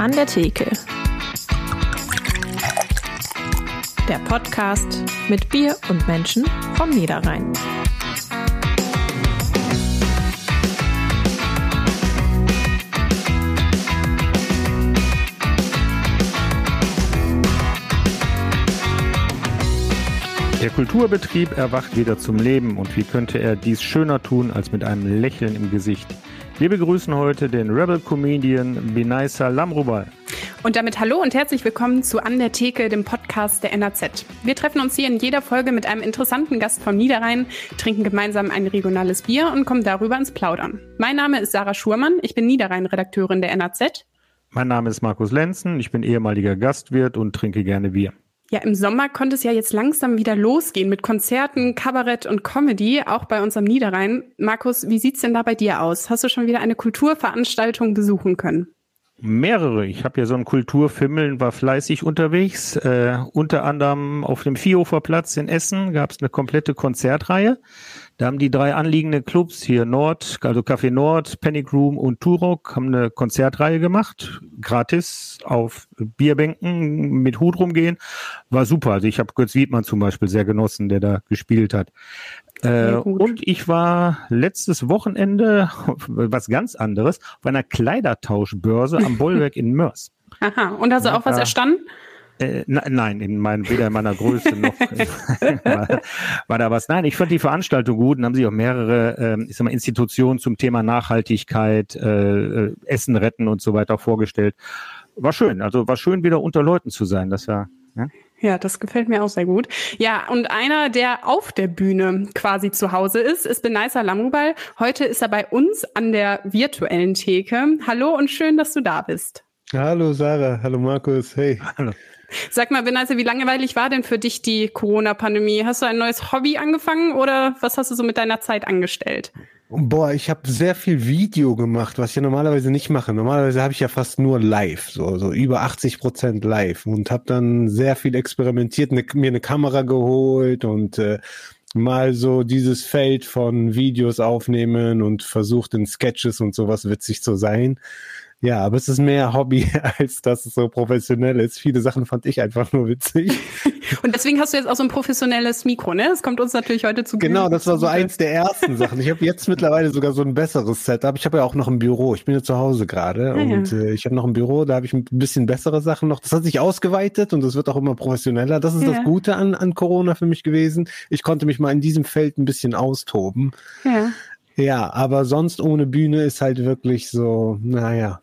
An der Theke. Der Podcast mit Bier und Menschen vom Niederrhein. Der Kulturbetrieb erwacht wieder zum Leben und wie könnte er dies schöner tun als mit einem Lächeln im Gesicht? Wir begrüßen heute den Rebel Comedian Binaisa Lamrubal. Und damit hallo und herzlich willkommen zu An der Theke, dem Podcast der NAZ. Wir treffen uns hier in jeder Folge mit einem interessanten Gast vom Niederrhein, trinken gemeinsam ein regionales Bier und kommen darüber ins Plaudern. Mein Name ist Sarah Schurmann, ich bin Niederrhein-Redakteurin der NAZ. Mein Name ist Markus Lenzen, ich bin ehemaliger Gastwirt und trinke gerne Bier. Ja, im Sommer konnte es ja jetzt langsam wieder losgehen mit Konzerten, Kabarett und Comedy, auch bei uns am Niederrhein. Markus, wie sieht's denn da bei dir aus? Hast du schon wieder eine Kulturveranstaltung besuchen können? Mehrere. Ich habe ja so einen Kulturfimmeln, war fleißig unterwegs. Äh, unter anderem auf dem Viehhofer Platz in Essen gab es eine komplette Konzertreihe. Da haben die drei anliegenden Clubs hier Nord, also Café Nord, Panic Room und Turok, haben eine Konzertreihe gemacht, gratis auf Bierbänken mit Hut rumgehen. War super. Also ich habe Götz Wiedmann zum Beispiel sehr genossen, der da gespielt hat. Äh, und ich war letztes Wochenende was ganz anderes auf einer Kleidertauschbörse am Bollwerk in Mörs. Aha, und hast du auch was erstanden? Äh, nein, in meinem, weder in meiner Größe noch war, war, da was. Nein, ich fand die Veranstaltung gut und haben sich auch mehrere äh, ich sag mal, Institutionen zum Thema Nachhaltigkeit, äh, äh, Essen retten und so weiter vorgestellt. War schön, also war schön, wieder unter Leuten zu sein. Das war, ja. Ja, das gefällt mir auch sehr gut. Ja, und einer, der auf der Bühne quasi zu Hause ist, ist Benaisa Lamrubal. Heute ist er bei uns an der virtuellen Theke. Hallo und schön, dass du da bist. Hallo Sarah, hallo Markus, hey. Hallo. Sag mal, Benaisa, wie langweilig war denn für dich die Corona-Pandemie? Hast du ein neues Hobby angefangen oder was hast du so mit deiner Zeit angestellt? Boah, ich habe sehr viel Video gemacht, was ich ja normalerweise nicht mache. Normalerweise habe ich ja fast nur live, so, so über 80 Prozent live und habe dann sehr viel experimentiert, ne, mir eine Kamera geholt und äh, mal so dieses Feld von Videos aufnehmen und versucht in Sketches und sowas witzig zu sein. Ja, aber es ist mehr Hobby, als dass es so professionell ist. Viele Sachen fand ich einfach nur witzig. Und deswegen hast du jetzt auch so ein professionelles Mikro, ne? Das kommt uns natürlich heute zu. Genau, das war so eins der ersten Sachen. Ich habe jetzt mittlerweile sogar so ein besseres Setup. Ich habe ja auch noch ein Büro. Ich bin ja zu Hause gerade ah, und ja. äh, ich habe noch ein Büro. Da habe ich ein bisschen bessere Sachen noch. Das hat sich ausgeweitet und das wird auch immer professioneller. Das ist ja. das Gute an, an Corona für mich gewesen. Ich konnte mich mal in diesem Feld ein bisschen austoben. Ja. Ja, aber sonst ohne Bühne ist halt wirklich so, naja,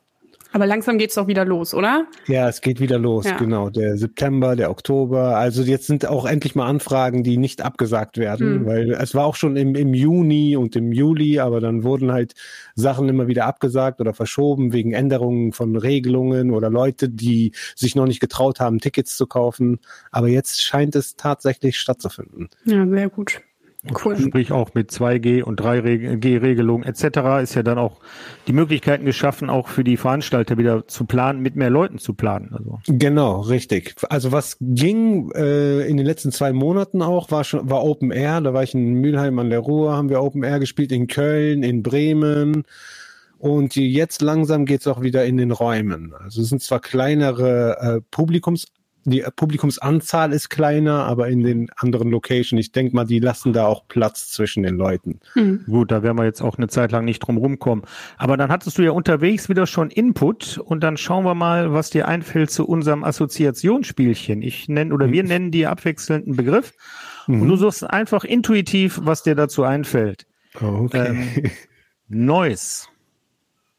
aber langsam geht's doch wieder los, oder? Ja, es geht wieder los, ja. genau. Der September, der Oktober. Also jetzt sind auch endlich mal Anfragen, die nicht abgesagt werden, hm. weil es war auch schon im, im Juni und im Juli, aber dann wurden halt Sachen immer wieder abgesagt oder verschoben wegen Änderungen von Regelungen oder Leute, die sich noch nicht getraut haben, Tickets zu kaufen. Aber jetzt scheint es tatsächlich stattzufinden. Ja, sehr gut. Cool. Sprich auch mit 2G und 3G-Regelungen etc. ist ja dann auch die Möglichkeiten geschaffen, auch für die Veranstalter wieder zu planen, mit mehr Leuten zu planen. Also. Genau, richtig. Also was ging äh, in den letzten zwei Monaten auch, war schon war Open Air. Da war ich in Mülheim an der Ruhr, haben wir Open Air gespielt in Köln, in Bremen. Und jetzt langsam geht's auch wieder in den Räumen. Also es sind zwar kleinere äh, Publikums die Publikumsanzahl ist kleiner, aber in den anderen Locations, ich denke mal, die lassen da auch Platz zwischen den Leuten. Mhm. Gut, da werden wir jetzt auch eine Zeit lang nicht drum rumkommen. Aber dann hattest du ja unterwegs wieder schon Input und dann schauen wir mal, was dir einfällt zu unserem Assoziationsspielchen. Ich nenne oder wir mhm. nennen dir abwechselnden Begriff mhm. und du suchst einfach intuitiv, was dir dazu einfällt. Okay. Ähm, Neues.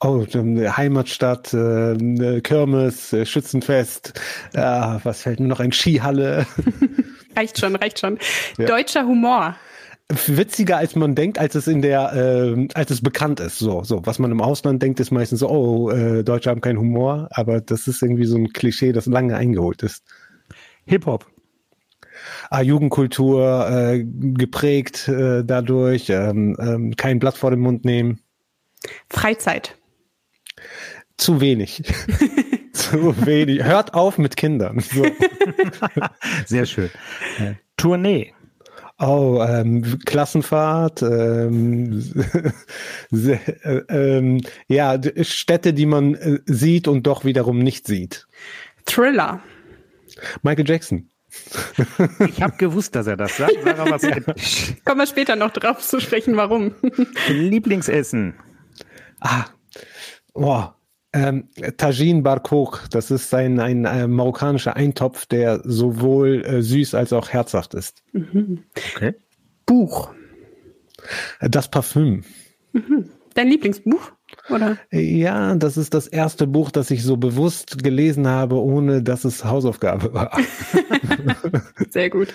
Oh, Heimatstadt, äh, Kirmes, äh, Schützenfest, äh, was fällt mir noch ein Skihalle. reicht schon, reicht schon. Ja. Deutscher Humor. Witziger als man denkt, als es in der, äh, als es bekannt ist. So, so was man im Ausland denkt, ist meistens so, oh, äh, Deutsche haben keinen Humor, aber das ist irgendwie so ein Klischee, das lange eingeholt ist. Hip Hop. Ah, Jugendkultur äh, geprägt äh, dadurch, ähm, ähm, kein Blatt vor den Mund nehmen. Freizeit. Zu wenig. Zu wenig. Hört auf mit Kindern. So. Sehr schön. Tournee. Oh, ähm, Klassenfahrt, ähm, äh, ähm, ja, Städte, die man äh, sieht und doch wiederum nicht sieht. Thriller. Michael Jackson. Ich habe gewusst, dass er das sagt. Sarah, was Kommen wir später noch drauf zu sprechen, warum. Lieblingsessen. Ah, boah. Ähm, Tajin Barkok, das ist ein, ein äh, marokkanischer Eintopf, der sowohl äh, süß als auch herzhaft ist. Okay. Buch. Das Parfüm. Dein Lieblingsbuch? Oder? Ja, das ist das erste Buch, das ich so bewusst gelesen habe, ohne dass es Hausaufgabe war. Sehr gut.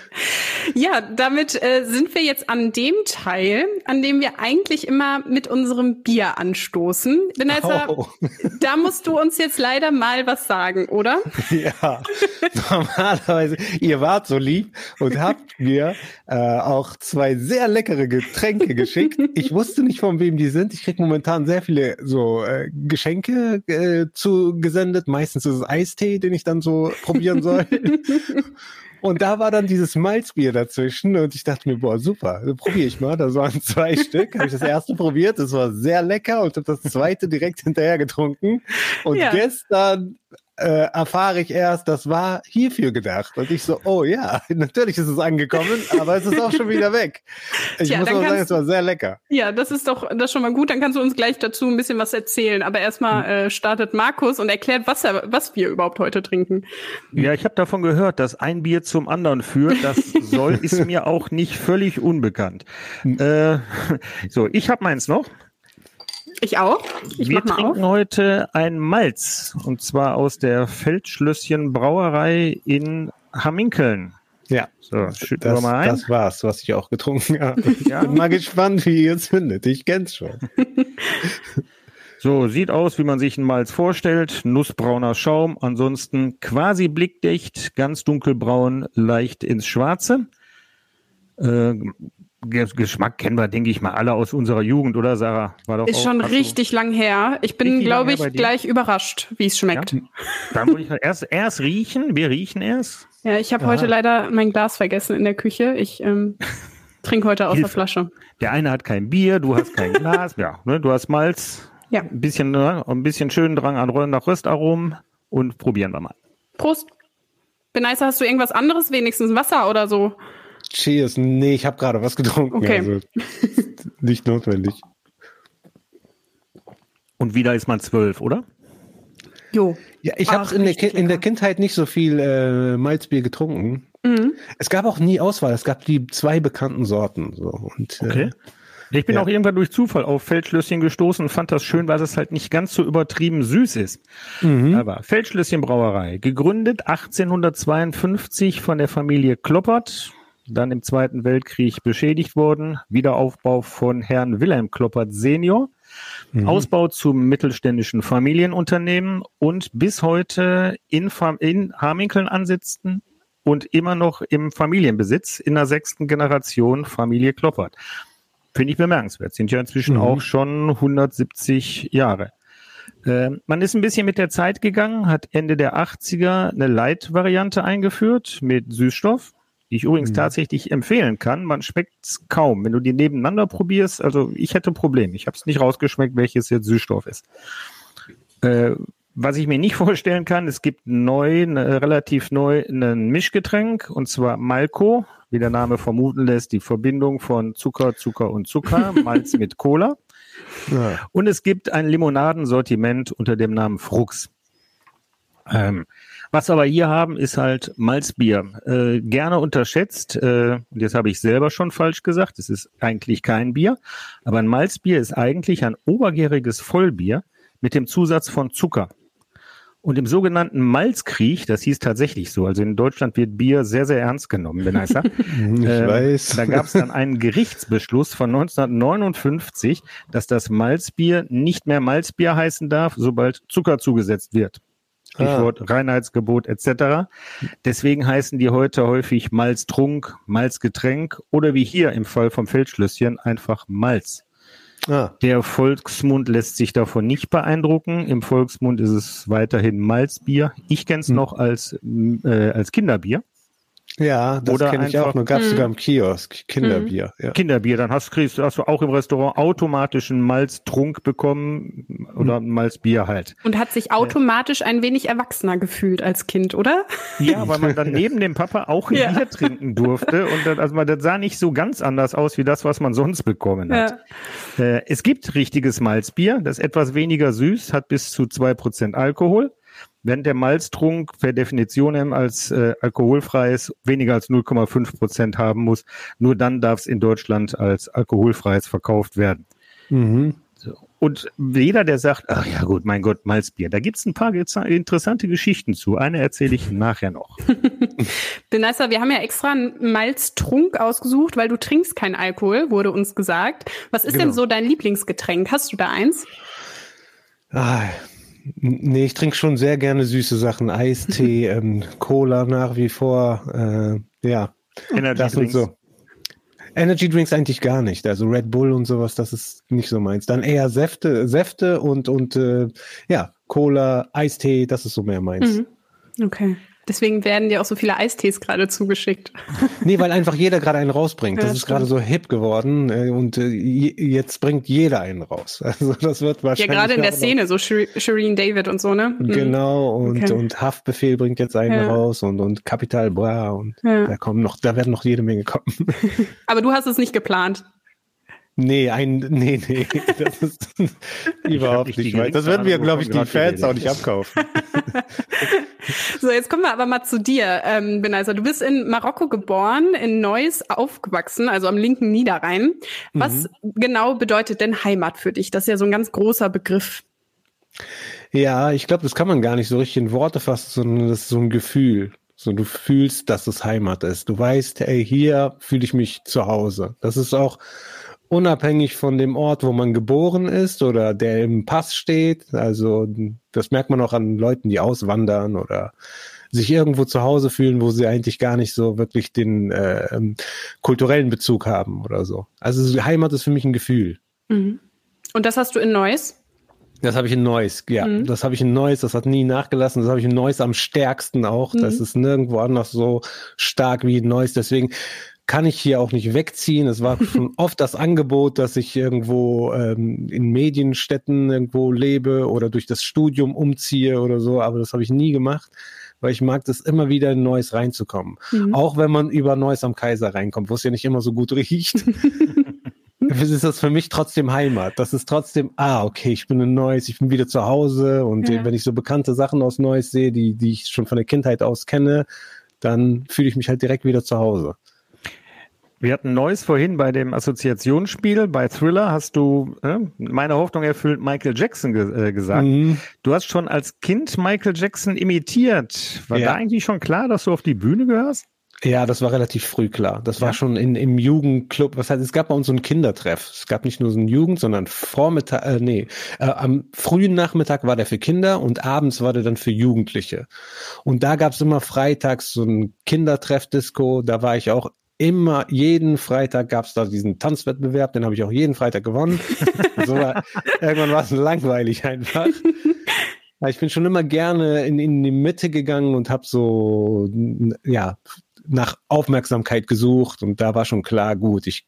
Ja, damit äh, sind wir jetzt an dem Teil, an dem wir eigentlich immer mit unserem Bier anstoßen. Vanessa, Oh. da musst du uns jetzt leider mal was sagen, oder? Ja, normalerweise, ihr wart so lieb und habt mir äh, auch zwei sehr leckere Getränke geschickt. Ich wusste nicht, von wem die sind. Ich krieg momentan sehr viele so äh, Geschenke äh, zugesendet. Meistens ist es Eistee, den ich dann so probieren soll. Und da war dann dieses Malzbier dazwischen und ich dachte mir, boah, super, probiere ich mal. Das waren zwei Stück. Habe ich das erste probiert, das war sehr lecker und habe das zweite direkt hinterher getrunken. Und Ja. gestern äh, erfahre ich erst, das war hierfür gedacht. Und ich so, oh ja, natürlich ist es angekommen, aber es ist auch schon wieder weg. Ich Tja, muss aber sagen, es war sehr lecker. Ja, das ist doch das ist schon mal gut. Dann kannst du uns gleich dazu ein bisschen was erzählen. Aber erstmal äh, startet Markus und erklärt, was, er, was wir überhaupt heute trinken. Ja, ich habe davon gehört, dass ein Bier zum anderen führt. Das soll ist mir auch nicht völlig unbekannt. Äh, so, ich habe meins noch. Ich auch. Ich wir mach mal trinken auf. heute ein Malz und zwar aus der Feldschlösschen Brauerei in Hamminkeln. Ja, So, schütten das, wir mal ein. das war's, was ich auch getrunken habe. Ich Ja. bin mal gespannt, wie ihr es findet. Ich kenn's schon. So, sieht aus, wie man sich ein Malz vorstellt. Nussbrauner Schaum, ansonsten quasi blickdicht, ganz dunkelbraun, leicht ins Schwarze. Äh, Geschmack kennen wir, denke ich mal, alle aus unserer Jugend, oder Sarah? War doch Ist auch- schon richtig lang her. Ich bin, glaube ich, gleich überrascht, wie es schmeckt. Ja, Dann wollte ich erst, erst riechen. Wir riechen erst. ich habe heute leider mein Glas vergessen in der Küche. Ich ähm, trinke heute aus der Hilfe. Flasche. Der eine hat kein Bier, du hast kein Glas. ja, ne, du hast Malz. Ja. Ein bisschen, ne, ein bisschen schönen Drang an Rö- nach Röstaromen und probieren wir mal. Prost. Benice, hast du irgendwas anderes, wenigstens Wasser oder so? Cheers. Nee, ich habe gerade was getrunken. Okay. Also, nicht notwendig. Und wieder ist man zwölf, oder? Jo. Ja, ich habe in, der in der. Kindheit nicht so viel äh, Malzbier getrunken. Mhm. Es gab auch nie Auswahl. Es gab die zwei bekannten Sorten. So. Und, Okay. Äh, Ich bin Ja. auch irgendwann durch Zufall auf Feldschlösschen gestoßen und fand das schön, weil es halt nicht ganz so übertrieben süß ist. mhm. Aber Feldschlösschen Brauerei, gegründet 1852 von der Familie Kloppert, dann im Zweiten Weltkrieg beschädigt worden, Wiederaufbau von Herrn Wilhelm Kloppert Senior, Mhm. Ausbau zum mittelständischen Familienunternehmen und bis heute in, Fam- in Harminkeln ansitzen und immer noch im Familienbesitz in der sechsten Generation Familie Kloppert. Finde ich bemerkenswert. Sind ja inzwischen Mhm. auch schon 170 Jahre. Ähm, man ist ein bisschen mit der Zeit gegangen, hat Ende der 80er eine Light-Variante eingeführt mit Süßstoff, die ich übrigens Mhm. tatsächlich empfehlen kann. Man schmeckt es kaum. Wenn du die nebeneinander probierst, also ich hätte Probleme. Ich habe es nicht rausgeschmeckt, welches jetzt Süßstoff ist. Äh, was ich mir nicht vorstellen kann, es gibt neu, ne, relativ neu ein Mischgetränk und zwar Malco, wie der Name vermuten lässt, die Verbindung von Zucker, Zucker und Zucker, Malz mit Cola. ja. Und es gibt ein Limonadensortiment unter dem Namen Frux. Ähm, was wir aber hier haben, ist halt Malzbier. Äh, gerne unterschätzt, äh, und jetzt habe ich selber schon falsch gesagt, es ist eigentlich kein Bier, aber ein Malzbier ist eigentlich ein obergäriges Vollbier mit dem Zusatz von Zucker. Und im sogenannten Malzkrieg, das hieß tatsächlich so, also in Deutschland wird Bier sehr, sehr ernst genommen, wenn ich Ich ähm, weiß. Da gab es dann einen Gerichtsbeschluss von 1959, dass das Malzbier nicht mehr Malzbier heißen darf, sobald Zucker zugesetzt wird. Stichwort Reinheitsgebot etc. Deswegen heißen die heute häufig Malztrunk, Malzgetränk oder wie hier im Fall vom Feldschlösschen einfach Malz. ah, Der Volksmund lässt sich davon nicht beeindrucken. Im Volksmund ist es weiterhin Malzbier. Ich kenne es Hm. noch als, äh, als Kinderbier. Ja, das Oder kenne ich auch. Nur gab es Mhm. sogar im Kiosk. Kinderbier. Ja. Kinderbier, dann hast, kriegst, hast du auch im Restaurant automatisch einen Malztrunk bekommen oder ein Malzbier halt. Und hat sich automatisch ein wenig erwachsener gefühlt als Kind, oder? Ja, weil man dann neben dem Papa auch ein Ja. Bier trinken durfte und dann, also man, das sah nicht so ganz anders aus wie das, was man sonst bekommen hat. Äh, es gibt richtiges Malzbier, das ist etwas weniger süß, hat bis zu zwei Prozent Alkohol. Während der Malztrunk per Definition als äh, alkoholfreies weniger als 0,5 Prozent haben muss, nur dann darf es in Deutschland als alkoholfreies verkauft werden. Mhm. Und jeder, der sagt, ach ja gut, mein Gott, Malzbier, da gibt's ein paar interessante Geschichten zu. Eine erzähle ich nachher noch. Benessa, wir haben ja extra einen Malztrunk ausgesucht, weil du trinkst keinen Alkohol, wurde uns gesagt. Was ist Genau. denn so dein Lieblingsgetränk? Hast du da eins? Ah, nee, ich trinke schon sehr gerne süße Sachen. Eistee, ähm, Cola nach wie vor. Äh, ja, Energy das und Drinks. so. Energy Drinks eigentlich gar nicht. Also Red Bull und sowas, das ist nicht so meins. Dann eher Säfte, Säfte und, und äh, ja, Cola, Eistee, das ist so mehr meins. Mhm. Okay. Deswegen werden dir auch so viele Eistees gerade zugeschickt. Nee, weil einfach jeder gerade einen rausbringt. Das Ja, ist gerade so hip geworden äh, und äh, je- jetzt bringt jeder einen raus. Also das wird Ja, wahrscheinlich. gerade in der Szene, so Shir- Shireen David und so, ne? Mhm. Genau, und, Okay. und Haftbefehl bringt jetzt einen Ja. raus und, und Capital Bra und Ja. da kommen noch, da werden noch jede Menge kommen. Aber du hast es nicht geplant. nee, ein, nee, nee, das ist überhaupt nicht weit. Das werden wir, glaube ich, die gerade Fans auch nicht abkaufen. So, jetzt kommen wir aber mal zu dir, ähm, Benaiser. Du bist in Marokko geboren, in Neuss aufgewachsen, also am linken Niederrhein. Was genau bedeutet denn Heimat für dich? Das ist ja so ein ganz großer Begriff. Ja, ich glaube, das kann man gar nicht so richtig in Worte fassen, sondern das ist so ein Gefühl. So, du fühlst, dass es Heimat ist. Du weißt, ey, hier fühle ich mich zu Hause. Das ist auch unabhängig von dem Ort, wo man geboren ist oder der im Pass steht. Also, das merkt man auch an Leuten, die auswandern oder sich irgendwo zu Hause fühlen, wo sie eigentlich gar nicht so wirklich den äh, ähm, kulturellen Bezug haben oder so. Also Heimat ist für mich ein Gefühl. Mhm. Und das hast du in Neuss? Das habe ich in Neuss, ja. Mhm. Das habe ich in Neuss, das hat nie nachgelassen. Das habe ich in Neuss am stärksten auch. Das Mhm. ist nirgendwo anders so stark wie in Neuss. Deswegen kann ich hier auch nicht wegziehen. Es war schon oft das Angebot, dass ich irgendwo ähm, in Medienstädten irgendwo lebe oder durch das Studium umziehe oder so, aber das habe ich nie gemacht, weil ich mag das immer wieder in Neuss reinzukommen. Mhm. Auch wenn man über Neuss am Kaiser reinkommt, wo es ja nicht immer so gut riecht. ist das für mich trotzdem Heimat. Das ist trotzdem, ah, okay, ich bin in Neuss, ich bin wieder zu Hause und Ja. wenn ich so bekannte Sachen aus Neuss sehe, die, die ich schon von der Kindheit aus kenne, dann fühle ich mich halt direkt wieder zu Hause. Wir hatten Neues vorhin bei dem Assoziationsspiel. Bei Thriller hast du äh, meine Hoffnung erfüllt Michael Jackson ge äh, gesagt. Mhm. Du hast schon als Kind Michael Jackson imitiert. War Ja. da eigentlich schon klar, dass du auf die Bühne gehörst? Ja, das war relativ früh klar. Das war Ja. schon in, im Jugendclub. Was heißt, es gab bei uns so einen Kindertreff. Es gab nicht nur so einen Jugend, sondern Vormittag, äh, nee, äh, am frühen Nachmittag war der für Kinder und abends war der dann für Jugendliche. Und da gab's immer freitags so ein Kindertreff-Disco. Da war ich auch immer, jeden Freitag gab's da diesen Tanzwettbewerb, den habe ich auch jeden Freitag gewonnen. so war, irgendwann war es langweilig einfach. Ich bin schon immer gerne in, in die Mitte gegangen und habe so, ja, nach Aufmerksamkeit gesucht und da war schon klar, gut, ich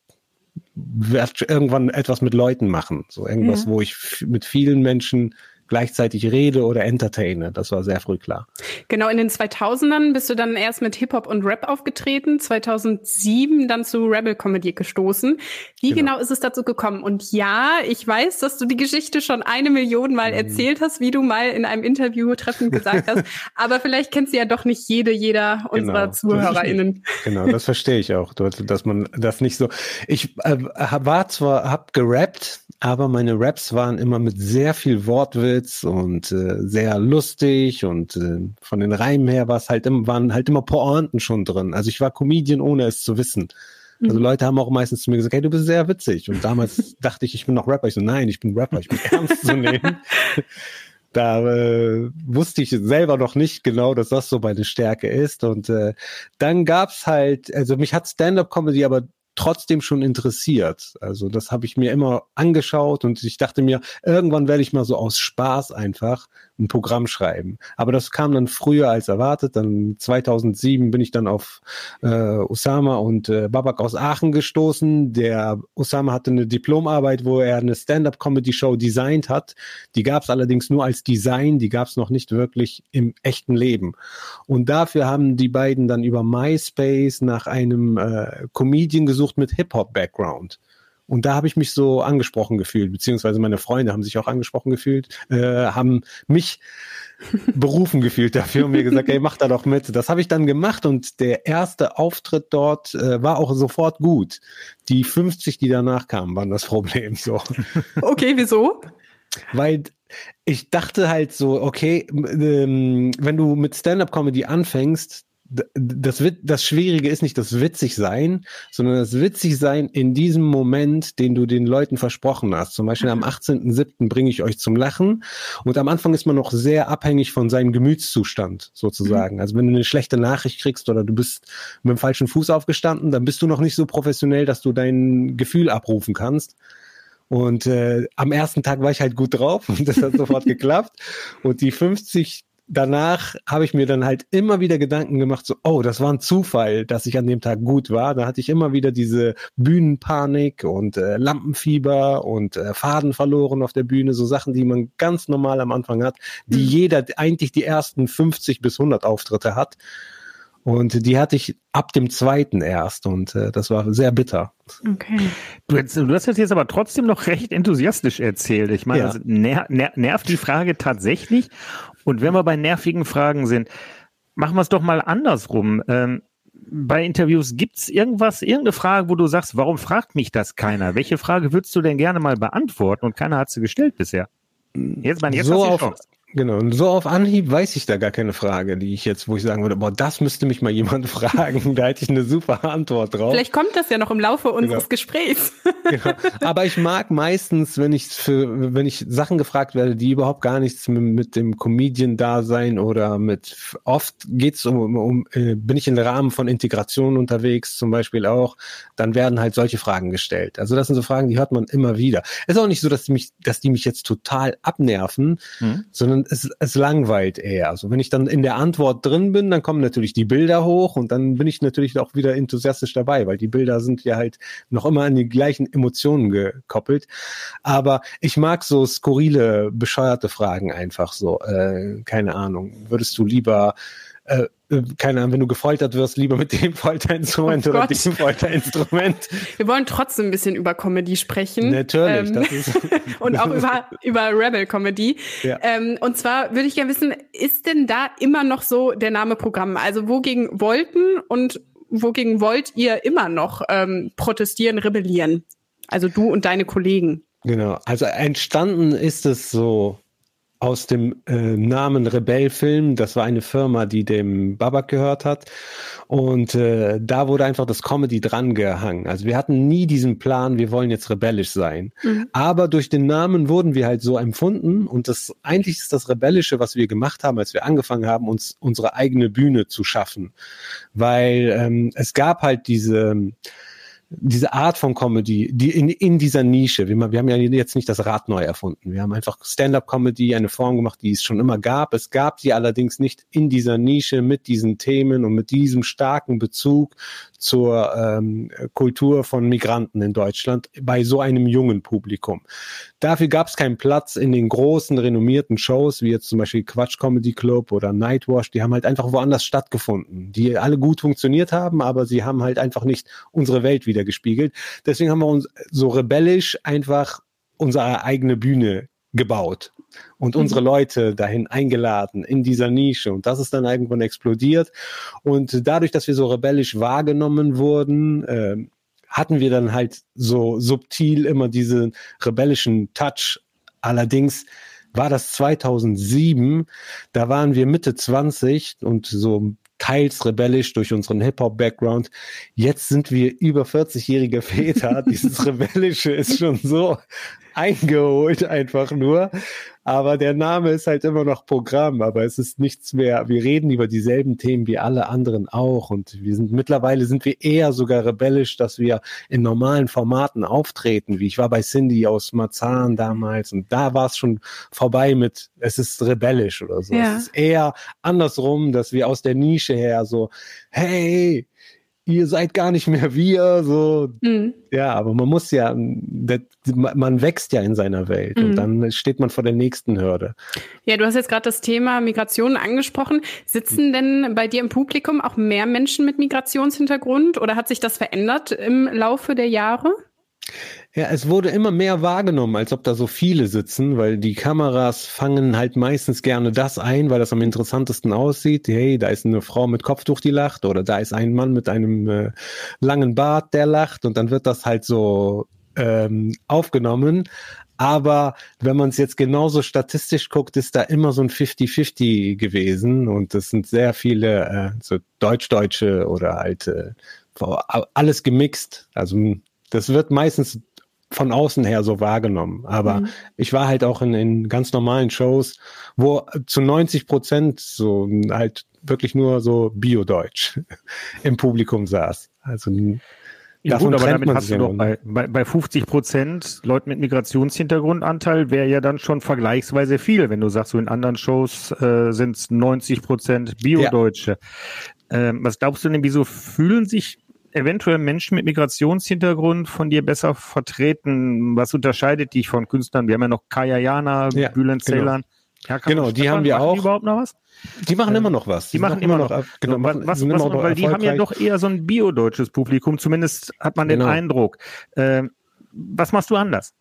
werde irgendwann etwas mit Leuten machen. So irgendwas, Ja. wo ich mit vielen Menschen gleichzeitig rede oder entertaine. Das war sehr früh klar. Genau, in den 2000ern bist du dann erst mit Hip-Hop und Rap aufgetreten, 2007 dann zu Rebel Comedy gestoßen. Wie genau. Genau. ist es dazu gekommen? Und ja, ich weiß, dass du die Geschichte schon eine Million Mal Mhm. erzählt hast, wie du mal in einem Interview-Treffen gesagt hast. Aber vielleicht kennt sie ja doch nicht jede, jeder unserer Genau. ZuhörerInnen. Genau, das verstehe ich auch, dass dass man das nicht so. Ich äh, war zwar, hab gerappt, aber meine Raps waren immer mit sehr viel Wortwitz und äh, sehr lustig und äh, von den Reimen her war es halt immer, waren halt immer Pointen schon drin. Also ich war Comedian, ohne es zu wissen. Also Mhm. Leute haben auch meistens zu mir gesagt, hey, du bist sehr witzig. Und damals dachte ich, ich bin noch Rapper. Ich so, nein, ich bin Rapper, ich bin ernst zu nehmen. Da äh, wusste ich selber noch nicht genau, dass das so meine Stärke ist. Und äh, dann gab's halt, also mich hat Stand-up-Comedy aber trotzdem schon interessiert. Also das habe ich mir immer angeschaut und ich dachte mir, irgendwann werde ich mal so aus Spaß einfach ein Programm schreiben. Aber das kam dann früher als erwartet. Dann 2007 bin ich dann auf äh, Osama und äh, Babak aus Aachen gestoßen. Der Osama hatte eine Diplomarbeit, wo er eine Stand-up-Comedy-Show designt hat. Die gab es allerdings nur als Design, die gab es noch nicht wirklich im echten Leben. Und dafür haben die beiden dann über MySpace nach einem äh, Comedian gesucht mit Hip-Hop-Background. Und da habe ich mich so angesprochen gefühlt, beziehungsweise meine Freunde haben sich auch angesprochen gefühlt, äh, haben mich berufen gefühlt dafür und mir gesagt, ey, mach da doch mit. Das habe ich dann gemacht und der erste Auftritt dort äh, war auch sofort gut. Die 50, die danach kamen, waren das Problem so. Okay, wieso? Weil ich dachte halt so, okay, ähm, wenn du mit Stand-up-Comedy anfängst, das, das Schwierige ist nicht das witzig sein, sondern das witzig sein in diesem Moment, den du den Leuten versprochen hast. Zum Beispiel am 18.07. bringe ich euch zum Lachen. Und am Anfang ist man noch sehr abhängig von seinem Gemütszustand sozusagen. Mhm. Also wenn du eine schlechte Nachricht kriegst oder du bist mit dem falschen Fuß aufgestanden, dann bist du noch nicht so professionell, dass du dein Gefühl abrufen kannst. Und äh, am ersten Tag war ich halt gut drauf und das hat sofort geklappt. Und die 50 danach habe ich mir dann halt immer wieder Gedanken gemacht, so, oh, das war ein Zufall, dass ich an dem Tag gut war. Da hatte ich immer wieder diese Bühnenpanik und äh, Lampenfieber und äh, Faden verloren auf der Bühne, so Sachen, die man ganz normal am Anfang hat, die mhm. jeder eigentlich die ersten 50 bis 100 Auftritte hat. Und die hatte ich ab dem zweiten erst und äh, das war sehr bitter. Okay. Du, jetzt, du hast jetzt aber trotzdem noch recht enthusiastisch erzählt. Ich meine, ja. also ner ner nervt die Frage tatsächlich. Und wenn wir bei nervigen Fragen sind, machen wir es doch mal andersrum. Ähm, bei Interviews gibt's irgendwas, irgendeine Frage, wo du sagst, warum fragt mich das keiner? Welche Frage würdest du denn gerne mal beantworten? Und keiner hat sie gestellt bisher. Jetzt, mein, jetzt so auf, Genau, und so auf Anhieb weiß ich da gar keine Frage, die ich jetzt, wo ich sagen würde, boah, das müsste mich mal jemand fragen, da hätte ich eine super Antwort drauf. Vielleicht kommt das ja noch im Laufe unseres genau. Gesprächs. Genau. Aber ich mag meistens, wenn ich für, wenn ich Sachen gefragt werde, die überhaupt gar nichts mit, mit dem Comedian-Dasein oder mit, oft geht's um, um, um äh, bin ich im Rahmen von Integration unterwegs, zum Beispiel auch, dann werden halt solche Fragen gestellt. Also das sind so Fragen, die hört man immer wieder. Es ist auch nicht so, dass die mich, dass die mich jetzt total abnerven, mhm. sondern es, es langweilt eher. Also wenn ich dann in der Antwort drin bin, dann kommen natürlich die Bilder hoch und dann bin ich natürlich auch wieder enthusiastisch dabei, weil die Bilder sind ja halt noch immer an die gleichen Emotionen gekoppelt. Aber ich mag so skurrile, bescheuerte Fragen einfach so. Äh, keine Ahnung. Würdest du lieber äh, keine Ahnung, wenn du gefoltert wirst, lieber mit dem Folterinstrument oh oder dem Folterinstrument. Wir wollen trotzdem ein bisschen über Comedy sprechen. Natürlich. Ähm, das ist und auch über, über Rebel Comedy. Ja. Ähm, und zwar würde ich gerne wissen, ist denn da immer noch so der Name Programm? Also wogegen wollten und wogegen wollt ihr immer noch ähm, protestieren, rebellieren? Also du und deine Kollegen. Genau. Also entstanden ist es so aus dem äh, Namen Rebell Film. Das war eine Firma, die dem Babak gehört hat. Und äh, da wurde einfach das Comedy dran gehangen. Also wir hatten nie diesen Plan, wir wollen jetzt rebellisch sein. Mhm. Aber durch den Namen wurden wir halt so empfunden. Und das eigentlich ist das Rebellische, was wir gemacht haben, als wir angefangen haben, uns unsere eigene Bühne zu schaffen. Weil ähm, es gab halt diese diese Art von Comedy, die in, in dieser Nische, wir, wir haben ja jetzt nicht das Rad neu erfunden. Wir haben einfach Stand-up-Comedy, eine Form gemacht, die es schon immer gab. Es gab sie allerdings nicht in dieser Nische mit diesen Themen und mit diesem starken Bezug zur ähm, Kultur von Migranten in Deutschland bei so einem jungen Publikum. Dafür gab es keinen Platz in den großen, renommierten Shows, wie jetzt zum Beispiel Quatsch Comedy Club oder Nightwash. Die haben halt einfach woanders stattgefunden, die alle gut funktioniert haben, aber sie haben halt einfach nicht unsere Welt wieder gespiegelt. Deswegen haben wir uns so rebellisch einfach unsere eigene Bühne gebaut und mhm. unsere Leute dahin eingeladen in dieser Nische. Und das ist dann irgendwann explodiert. Und dadurch, dass wir so rebellisch wahrgenommen wurden, äh, hatten wir dann halt so subtil immer diesen rebellischen Touch. Allerdings war das 2007, da waren wir Mitte 20 und so teils rebellisch durch unseren Hip-Hop-Background. Jetzt sind wir über 40-jährige Väter. Dieses Rebellische ist schon so eingeholt einfach nur. aber der Name ist halt immer noch Programm, aber es ist nichts mehr. Wir reden über dieselben Themen wie alle anderen auch und wir sind mittlerweile sind wir eher sogar rebellisch, dass wir in normalen Formaten auftreten, wie ich war bei Cindy aus Marzahn damals und da war es schon vorbei mit es ist rebellisch oder so. Ja. Es ist eher andersrum, dass wir aus der Nische her so hey, ihr seid gar nicht mehr wir, so. Mhm. Ja, aber man muss ja, das, man wächst ja in seiner Welt mhm. und dann steht man vor der nächsten Hürde. Ja, du hast jetzt gerade das Thema Migration angesprochen. Sitzen denn bei dir im Publikum auch mehr Menschen mit Migrationshintergrund oder hat sich das verändert im Laufe der Jahre? Ja, es wurde immer mehr wahrgenommen, als ob da so viele sitzen, weil die Kameras fangen halt meistens gerne das ein, weil das am interessantesten aussieht. Hey, da ist eine Frau mit Kopftuch, die lacht, oder da ist ein Mann mit einem äh, langen Bart, der lacht, und dann wird das halt so ähm, aufgenommen. Aber wenn man es jetzt genauso statistisch guckt, ist da immer so ein 50-50 gewesen und es sind sehr viele äh, so Deutsch-Deutsche oder äh, alles gemixt. Also das wird meistens von außen her so wahrgenommen. Aber mhm. ich war halt auch in, in ganz normalen Shows, wo zu 90 Prozent so halt wirklich nur so Bio-Deutsch im Publikum saß. Also ja, Davon gut, aber damit hast du doch bei, bei, bei 50 Prozent Leuten mit Migrationshintergrundanteil wäre ja dann schon vergleichsweise viel. Wenn du sagst, so in anderen Shows äh, sind es 90 Prozent Bio-Deutsche. Ja. Ähm, was glaubst du denn, wieso fühlen sich eventuell Menschen mit Migrationshintergrund von dir besser vertreten? Was unterscheidet dich von Künstlern? Wir haben ja noch Kaya Jana, ja, Bülent genau. Ceylan. Ja, genau, die haben wir auch. Die überhaupt noch was? Die machen äh, immer noch was. Die, die machen immer noch. noch genau, was, was, was, weil die haben ja doch eher so ein biodeutsches Publikum. Zumindest hat man den genau. Eindruck. Äh, was machst du anders?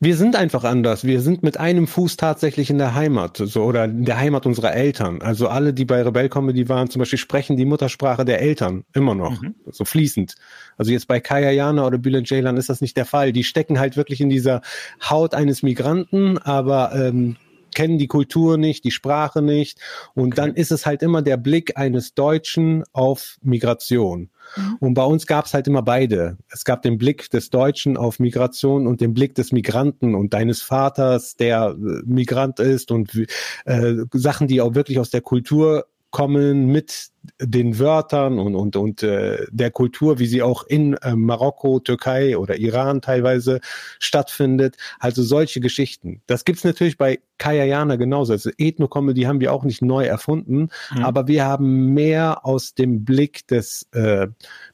Wir sind einfach anders. Wir sind mit einem Fuß tatsächlich in der Heimat, so oder in der Heimat unserer Eltern. Also alle, die bei Rebell Comedy waren, zum Beispiel sprechen die Muttersprache der Eltern immer noch, mhm. so fließend. Also jetzt bei Kaya Jana oder Bülent Ceylan ist das nicht der Fall. Die stecken halt wirklich in dieser Haut eines Migranten, aber ähm, kennen die Kultur nicht, die Sprache nicht. Und okay. dann ist es halt immer der Blick eines Deutschen auf Migration. Mhm. Und bei uns gab es halt immer beide. Es gab den Blick des Deutschen auf Migration und den Blick des Migranten und deines Vaters, der äh, Migrant ist und äh, Sachen, die auch wirklich aus der Kultur kommen mit den Wörtern und, und, und äh, der Kultur, wie sie auch in äh, Marokko, Türkei oder Iran teilweise stattfindet. Also solche Geschichten. Das gibt's natürlich bei Kayayana genauso. Also Ethno-Comedy haben wir auch nicht neu erfunden, mhm. aber wir haben mehr aus dem Blick des äh,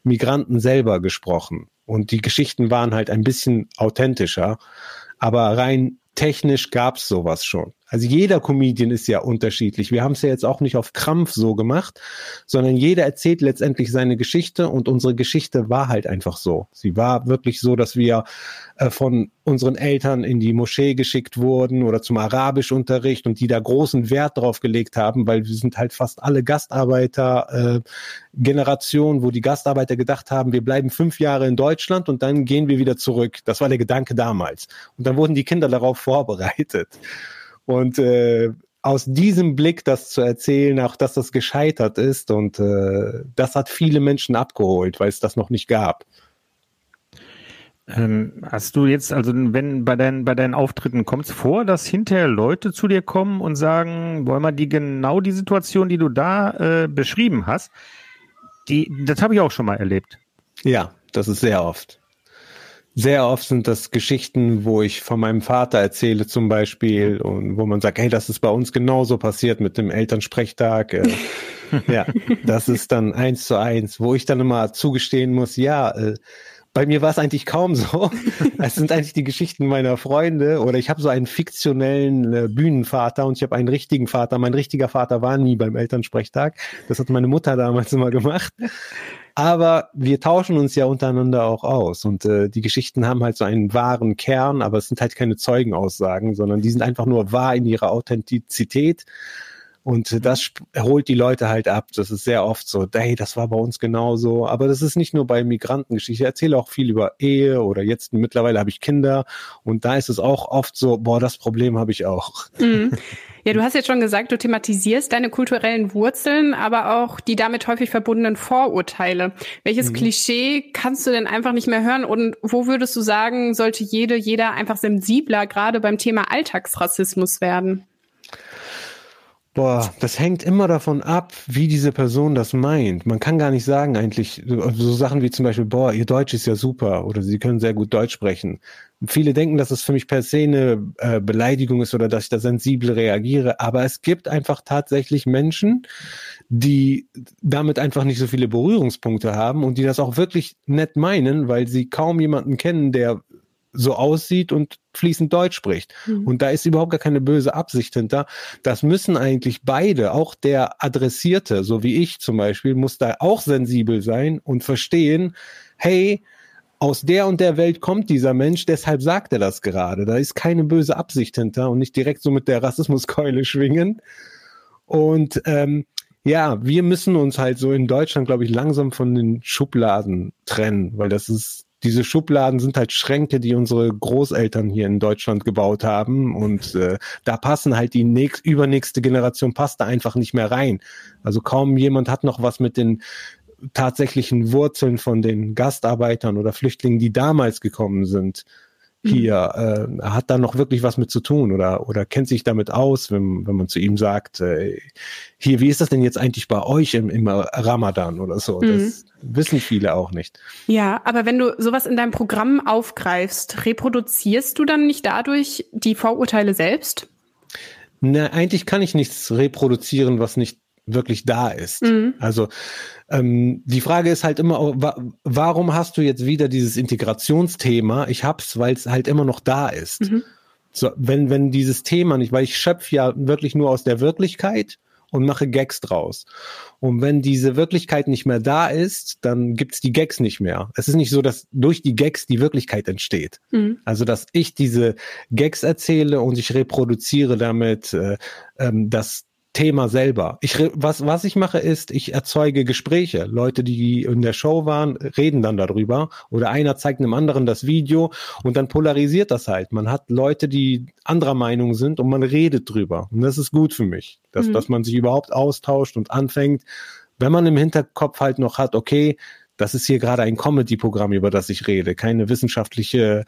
Migranten selber gesprochen. Und die Geschichten waren halt ein bisschen authentischer. Aber rein technisch gab's sowas schon. Also jeder Comedian ist ja unterschiedlich. Wir haben es ja jetzt auch nicht auf Krampf so gemacht, sondern jeder erzählt letztendlich seine Geschichte und unsere Geschichte war halt einfach so. Sie war wirklich so, dass wir äh, von unseren Eltern in die Moschee geschickt wurden oder zum Arabischunterricht und die da großen Wert drauf gelegt haben, weil wir sind halt fast alle Gastarbeiter äh, Generation, wo die Gastarbeiter gedacht haben, wir bleiben fünf Jahre in Deutschland und dann gehen wir wieder zurück. Das war der Gedanke damals. Und dann wurden die Kinder darauf vorbereitet. Und äh, aus diesem Blick das zu erzählen, auch dass das gescheitert ist und äh, das hat viele Menschen abgeholt, weil es das noch nicht gab. Ähm, hast du jetzt, also wenn bei deinen, bei deinen Auftritten kommt es vor, dass hinterher Leute zu dir kommen und sagen, wollen wir die genau die Situation, die du da äh, beschrieben hast, die, das habe ich auch schon mal erlebt. Ja, das ist sehr oft. Sehr oft sind das Geschichten, wo ich von meinem Vater erzähle zum Beispiel und wo man sagt, hey, das ist bei uns genauso passiert mit dem Elternsprechtag. Äh, ja, das ist dann eins zu eins, wo ich dann immer zugestehen muss, ja, äh, bei mir war es eigentlich kaum so. Es sind eigentlich die Geschichten meiner Freunde oder ich habe so einen fiktionellen äh, Bühnenvater und ich habe einen richtigen Vater. Mein richtiger Vater war nie beim Elternsprechtag. Das hat meine Mutter damals immer gemacht. Aber wir tauschen uns ja untereinander auch aus und äh, die Geschichten haben halt so einen wahren Kern, aber es sind halt keine Zeugenaussagen, sondern die sind einfach nur wahr in ihrer Authentizität. Und das holt die Leute halt ab. Das ist sehr oft so, hey, das war bei uns genauso. Aber das ist nicht nur bei Migrantengeschichten. Ich erzähle auch viel über Ehe oder jetzt mittlerweile habe ich Kinder. Und da ist es auch oft so, boah, das Problem habe ich auch. Mhm. Ja, du hast jetzt schon gesagt, du thematisierst deine kulturellen Wurzeln, aber auch die damit häufig verbundenen Vorurteile. Welches mhm. Klischee kannst du denn einfach nicht mehr hören? Und wo würdest du sagen, sollte jede, jeder einfach sensibler gerade beim Thema Alltagsrassismus werden? Boah, das hängt immer davon ab, wie diese Person das meint. Man kann gar nicht sagen eigentlich, so Sachen wie zum Beispiel, boah, ihr Deutsch ist ja super oder sie können sehr gut Deutsch sprechen. Viele denken, dass es für mich per se eine äh, Beleidigung ist oder dass ich da sensibel reagiere, aber es gibt einfach tatsächlich Menschen, die damit einfach nicht so viele Berührungspunkte haben und die das auch wirklich nett meinen, weil sie kaum jemanden kennen, der so aussieht und fließend Deutsch spricht. Mhm. Und da ist überhaupt gar keine böse Absicht hinter. Das müssen eigentlich beide, auch der Adressierte, so wie ich zum Beispiel, muss da auch sensibel sein und verstehen, hey, aus der und der Welt kommt dieser Mensch, deshalb sagt er das gerade. Da ist keine böse Absicht hinter und nicht direkt so mit der Rassismuskeule schwingen. Und ähm, ja, wir müssen uns halt so in Deutschland, glaube ich, langsam von den Schubladen trennen, weil das ist diese Schubladen sind halt Schränke, die unsere Großeltern hier in Deutschland gebaut haben und äh, da passen halt die nächst, übernächste Generation passt da einfach nicht mehr rein. Also kaum jemand hat noch was mit den tatsächlichen Wurzeln von den Gastarbeitern oder Flüchtlingen, die damals gekommen sind hier, äh, hat da noch wirklich was mit zu tun oder, oder kennt sich damit aus, wenn, wenn man zu ihm sagt, äh, hier, wie ist das denn jetzt eigentlich bei euch im, im Ramadan oder so? Mhm. Das wissen viele auch nicht. Ja, aber wenn du sowas in deinem Programm aufgreifst, reproduzierst du dann nicht dadurch die Vorurteile selbst? Na, eigentlich kann ich nichts reproduzieren, was nicht wirklich da ist. Mhm. Also ähm, die Frage ist halt immer, wa warum hast du jetzt wieder dieses Integrationsthema? Ich hab's, weil es halt immer noch da ist. Mhm. So, wenn, wenn dieses Thema nicht, weil ich schöpfe ja wirklich nur aus der Wirklichkeit und mache Gags draus. Und wenn diese Wirklichkeit nicht mehr da ist, dann gibt's die Gags nicht mehr. Es ist nicht so, dass durch die Gags die Wirklichkeit entsteht. Mhm. Also, dass ich diese Gags erzähle und ich reproduziere damit, äh, ähm, dass Thema selber. Ich, was, was ich mache ist, ich erzeuge Gespräche. Leute, die in der Show waren, reden dann darüber. Oder einer zeigt einem anderen das Video und dann polarisiert das halt. Man hat Leute, die anderer Meinung sind und man redet drüber. Und das ist gut für mich, dass, mhm. dass man sich überhaupt austauscht und anfängt, wenn man im Hinterkopf halt noch hat, okay, das ist hier gerade ein Comedy-Programm, über das ich rede, keine wissenschaftliche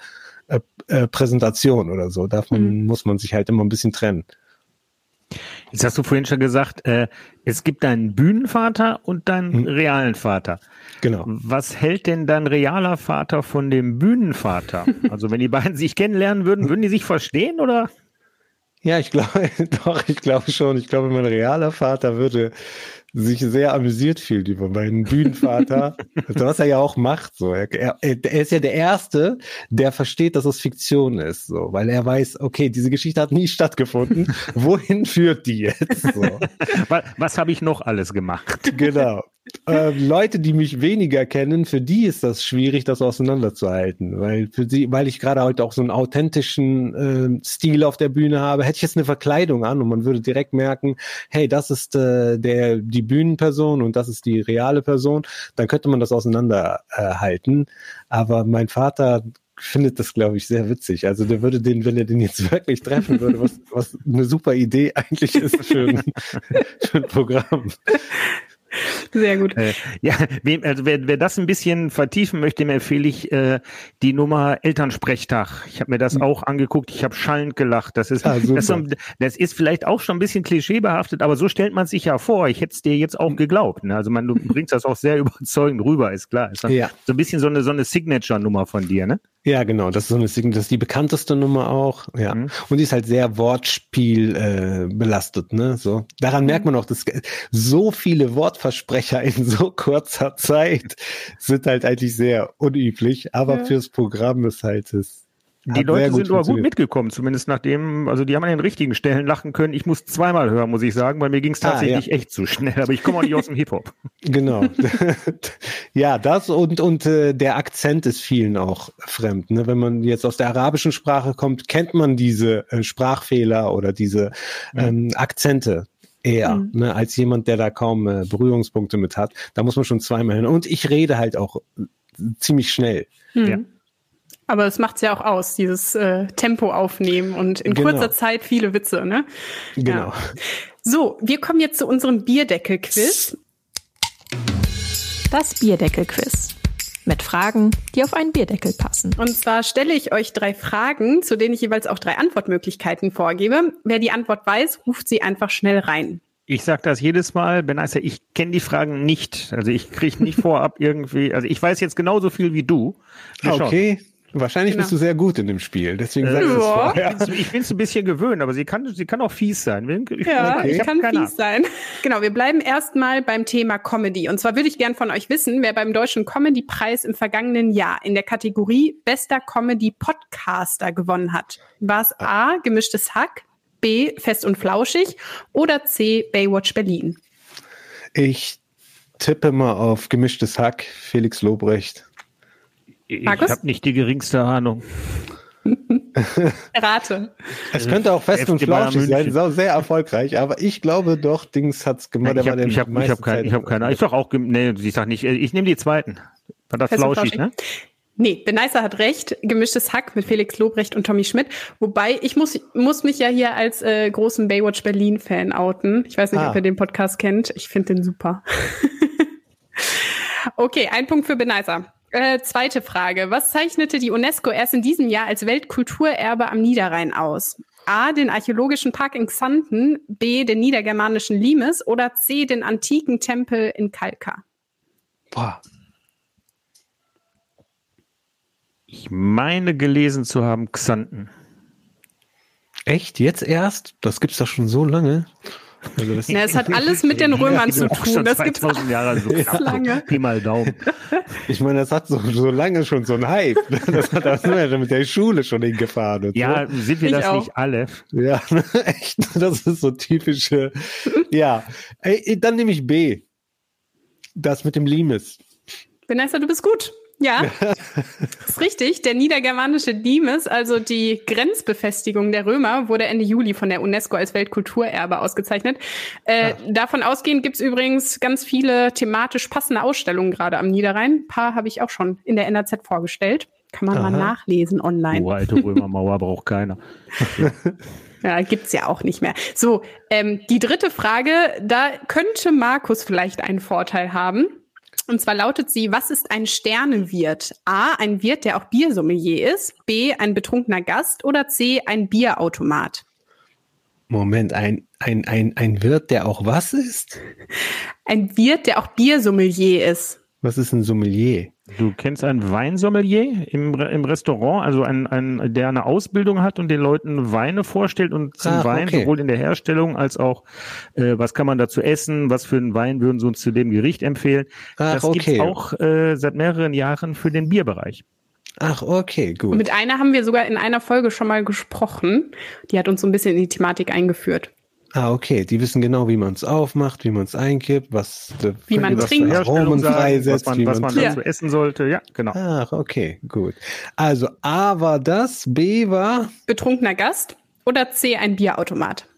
äh, äh, Präsentation oder so. Davon mhm. muss man sich halt immer ein bisschen trennen. Jetzt hast du vorhin schon gesagt, äh, es gibt deinen Bühnenvater und deinen hm. realen Vater. Genau. Was hält denn dein realer Vater von dem Bühnenvater? Also wenn die beiden sich kennenlernen würden, würden die sich verstehen oder? Ja, ich glaube, doch, ich glaube schon. Ich glaube, mein realer Vater würde sich sehr amüsiert fühlt über meinen Bühnenvater, also was er ja auch macht. So, er, er, er ist ja der Erste, der versteht, dass es Fiktion ist, so, weil er weiß, okay, diese Geschichte hat nie stattgefunden. Wohin führt die jetzt? So. Was, was habe ich noch alles gemacht? Genau äh, Leute, die mich weniger kennen, für die ist das schwierig, das auseinanderzuhalten, weil für sie, weil ich gerade heute auch so einen authentischen äh, Stil auf der Bühne habe, hätte ich jetzt eine Verkleidung an und man würde direkt merken, hey, das ist äh, der die Bühnenperson und das ist die reale Person, dann könnte man das auseinanderhalten. Aber mein Vater findet das, glaube ich, sehr witzig. Also der würde den, wenn er den jetzt wirklich treffen würde, was, was eine super Idee eigentlich ist für ein, für ein Programm. Sehr gut. Äh, ja, wem, also wer, wer das ein bisschen vertiefen möchte, dem empfehle ich äh, die Nummer Elternsprechtag. Ich habe mir das mhm. auch angeguckt. Ich habe schallend gelacht. Das ist, ah, das, das, ist vielleicht auch schon ein bisschen klischeebehaftet, aber so stellt man sich ja vor. Ich hätte es dir jetzt auch mhm. geglaubt. Ne? Also man, du bringst das auch sehr überzeugend rüber, ist klar. Ist ja. So ein bisschen so eine, so eine Signature-Nummer von dir, ne? Ja, genau. Das ist so eine das ist die bekannteste Nummer auch. Ja. Mhm. Und die ist halt sehr Wortspiel äh, belastet, ne? So. Daran mhm. merkt man auch, dass so viele Wortversprecher in so kurzer Zeit sind halt eigentlich sehr unüblich, aber ja. fürs Programm ist halt es die Leute sind aber gut mitgekommen, zumindest nachdem, also die haben an den richtigen Stellen lachen können. Ich muss zweimal hören, muss ich sagen, weil mir ging es tatsächlich ah, ja. echt zu schnell, aber ich komme auch nicht aus dem Hip-Hop. Genau. ja, das und, und äh, der Akzent ist vielen auch fremd. Ne? Wenn man jetzt aus der arabischen Sprache kommt, kennt man diese äh, Sprachfehler oder diese ähm, Akzente eher, Mhm. ne, als jemand, der da kaum äh, Berührungspunkte mit hat. Da muss man schon zweimal hin. Und ich rede halt auch äh, ziemlich schnell. Hm. Ja. Aber es macht's ja auch aus, dieses äh, Tempo aufnehmen und in Genau. kurzer Zeit viele Witze, ne? Genau. So, wir kommen jetzt zu unserem Bierdeckel-Quiz. Das Bierdeckel-Quiz. Mit Fragen, die auf einen Bierdeckel passen. Und zwar stelle ich euch drei Fragen, zu denen ich jeweils auch drei Antwortmöglichkeiten vorgebe. Wer die Antwort weiß, ruft sie einfach schnell rein. Ich sag das jedes Mal, Ben Eiser, ich kenne die Fragen nicht. Also ich kriege nicht vorab irgendwie, also ich weiß jetzt genauso viel wie du. Wir schauen. Okay. Wahrscheinlich Genau. bist du sehr gut in dem Spiel. Deswegen sagst du es vorher. Ich bin es ein bisschen gewöhnt, aber sie kann, sie kann auch fies sein. Ich, Ja, ich ich kann fies sein. Genau, wir bleiben erstmal beim Thema Comedy. Und zwar würde ich gern von euch wissen, wer beim Deutschen Comedy-Preis im vergangenen Jahr in der Kategorie Bester Comedy-Podcaster gewonnen hat. War es A, Gemischtes Hack, B, Fest und Flauschig oder C, Baywatch Berlin? Ich tippe mal auf gemischtes Hack, Felix Lobrecht. Ich habe nicht die geringste Ahnung. Rate. Es könnte auch fest und flauschig sein, sehr erfolgreich, aber ich glaube doch, Dings hat's gemacht. ich habe ich hab, ich hab keine, ich hab keine. Ich sag auch, nee, ich sag nicht, äh, ich nehme die zweiten. War das Fest und flauschig, ne? Nee, Beneiser hat recht. Gemischtes Hack mit Felix Lobrecht und Tommy Schmidt. Wobei, ich muss, muss mich ja hier als äh, großen Baywatch Berlin-Fan outen. Ich weiß nicht, Ah. ob ihr den Podcast kennt. Ich finde den super. okay, ein Punkt für Beneiser. Äh, zweite Frage. Was zeichnete die UNESCO erst in diesem Jahr als Weltkulturerbe am Niederrhein aus? A, den archäologischen Park in Xanten, B, den niedergermanischen Limes oder C, den antiken Tempel in Kalkar? Boah, Ich meine gelesen zu haben, Xanten. echt? Jetzt erst? Das gibt's doch schon so lange. Also das, Na, es hat alles mit den Römern zu Auch tun. Das gibt's 2000 Jahre so knapp. lange. So, Pi mal Daumen. ich meine, das hat so, so lange schon so ein Hype. Das hat das nur ja mit der Schule schon hingefahren. Und Ja, sind wir Ich das auch. nicht alle? so. ja, echt. Das ist so typische. Ja, Ey, dann nehme ich B. Das mit dem Limes. Vanessa, du bist gut. Ja, ist richtig. Der niedergermanische Limes, also die Grenzbefestigung der Römer, wurde Ende Juli von der UNESCO als Weltkulturerbe ausgezeichnet. Äh, Davon ausgehend gibt's übrigens ganz viele thematisch passende Ausstellungen gerade am Niederrhein. Ein paar habe ich auch schon in der NRZ vorgestellt. Kann man mal Aha. nachlesen online. Oh, alte Römermauer braucht keiner. Ja, gibt's ja auch nicht mehr. So, ähm, die dritte Frage, da könnte Markus vielleicht einen Vorteil haben. Und zwar lautet sie, was ist ein Sternewirt? A, ein Wirt, der auch Biersommelier ist. B, ein betrunkener Gast. Oder C, ein Bierautomat. Moment, ein, ein, ein, ein Wirt, der auch was ist? Ein Wirt, der auch Biersommelier ist. Was ist ein Sommelier? Du kennst einen Weinsommelier im, im Restaurant, also einen, einen, der eine Ausbildung hat und den Leuten Weine vorstellt und zum Ach, Wein, okay. sowohl in der Herstellung als auch, äh, was kann man dazu essen, was für einen Wein würden sie uns zu dem Gericht empfehlen. Ach, das okay. gibt's auch äh, seit mehreren Jahren für den Bierbereich. Ach, okay, Und gut. mit einer haben wir sogar in einer Folge schon mal gesprochen. Die hat uns so ein bisschen in die Thematik eingeführt. Ah, okay. Die wissen genau, wie man es aufmacht, wie man es einkippt, was, Wie man was trinkt. Aromen freisetzt, was man, wie was man man Ja. dazu essen sollte. Ja, genau. Ach, okay, gut. Also A war das, B war Betrunkener Gast. Oder C, ein Bierautomat.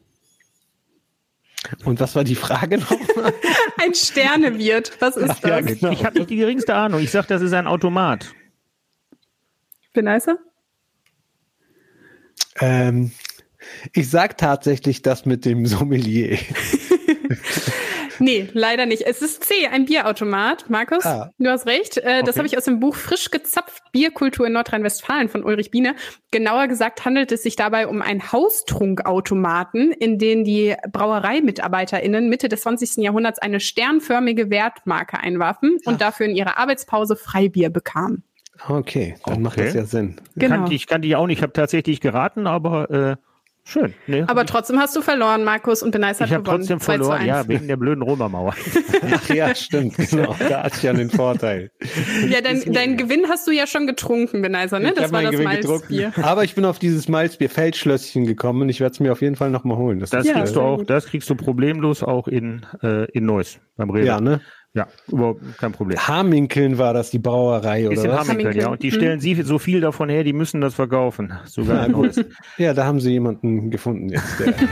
und was war die Frage nochmal? Ein Sternewirt. Was ist Ja, das? genau. Ich habe nicht die geringste Ahnung. Ich sag, das ist ein Automat. Beneiser? ähm, ich sag tatsächlich das mit dem Sommelier. Nee, leider nicht. Es ist C, ein Bierautomat. Markus, Ah. du hast recht. Äh, Das Okay. habe ich aus dem Buch Frisch gezapft Bierkultur in Nordrhein-Westfalen von Ulrich Biene. Genauer gesagt handelt es sich dabei um einen Haustrunkautomaten, in den die BrauereimitarbeiterInnen Mitte des 20. Jahrhunderts eine sternförmige Wertmarke einwarfen und dafür in ihrer Arbeitspause Freibier bekamen. Okay, dann macht Okay. das ja Sinn. Genau. Kannte ich, kannte ich auch nicht. Ich habe tatsächlich geraten, aber äh, schön. Nee, Aber trotzdem hast du verloren, Markus, und Beneis hat ich habe gewonnen. trotzdem 2 zu verloren. 1. Ja, wegen der blöden Römermauer. Ach ja, stimmt, genau. Da hatte ich ja den Vorteil. Ja, dein, dein Gewinn hast du ja schon getrunken, Beneiser, ne? Ich Das war das Gewinn getrunken. Malzbier. Aber ich bin auf dieses Malzbier Feldschlösschen gekommen und ich werde es mir auf jeden Fall nochmal holen. Das Ja, kriegst du auch, das kriegst du problemlos auch in, äh, in Neuss beim Rewe. ja, ne? Ja, überhaupt kein Problem. Haminkeln war das, die Brauerei, oder was? Hamminkeln. ja. Und die stellen sie so viel davon her, die müssen das verkaufen. Sogar in Neuss. Ja, da haben sie jemanden gefunden jetzt. Der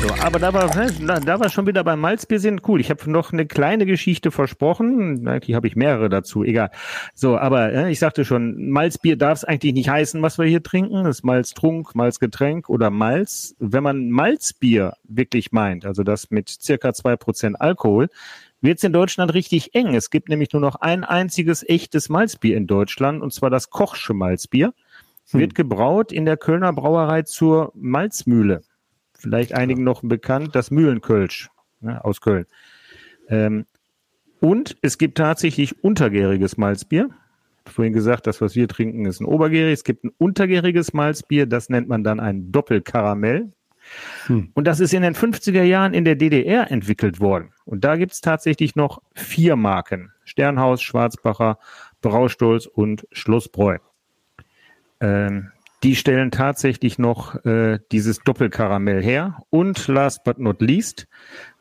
So, aber da war, da war schon wieder beim Malzbier sind cool. Ich habe noch eine kleine Geschichte versprochen. Eigentlich habe ich mehrere dazu. Egal. So, aber ich sagte schon, Malzbier darf es eigentlich nicht heißen, was wir hier trinken. Das ist Malztrunk, Malzgetränk oder Malz. Wenn man Malzbier wirklich meint, also das mit circa zwei Prozent Alkohol, wird es in Deutschland richtig eng. Es gibt nämlich nur noch ein einziges echtes Malzbier in Deutschland, und zwar das Kochsche Malzbier. Hm. Wird gebraut in der Kölner Brauerei zur Malzmühle vielleicht einigen noch bekannt, das Mühlenkölsch ne, aus Köln. Ähm, und es gibt tatsächlich untergäriges Malzbier. Vorhin gesagt, das, was wir trinken, ist ein obergärig. Es gibt ein untergäriges Malzbier, das nennt man dann ein Doppelkaramell. Hm. Und das ist in den 50er Jahren in der DDR entwickelt worden. Und da gibt es tatsächlich noch vier Marken. Sternhaus, Schwarzbacher, Braustolz und Schlossbräu. Ähm, die stellen tatsächlich noch äh, dieses Doppelkaramell her. Und last but not least,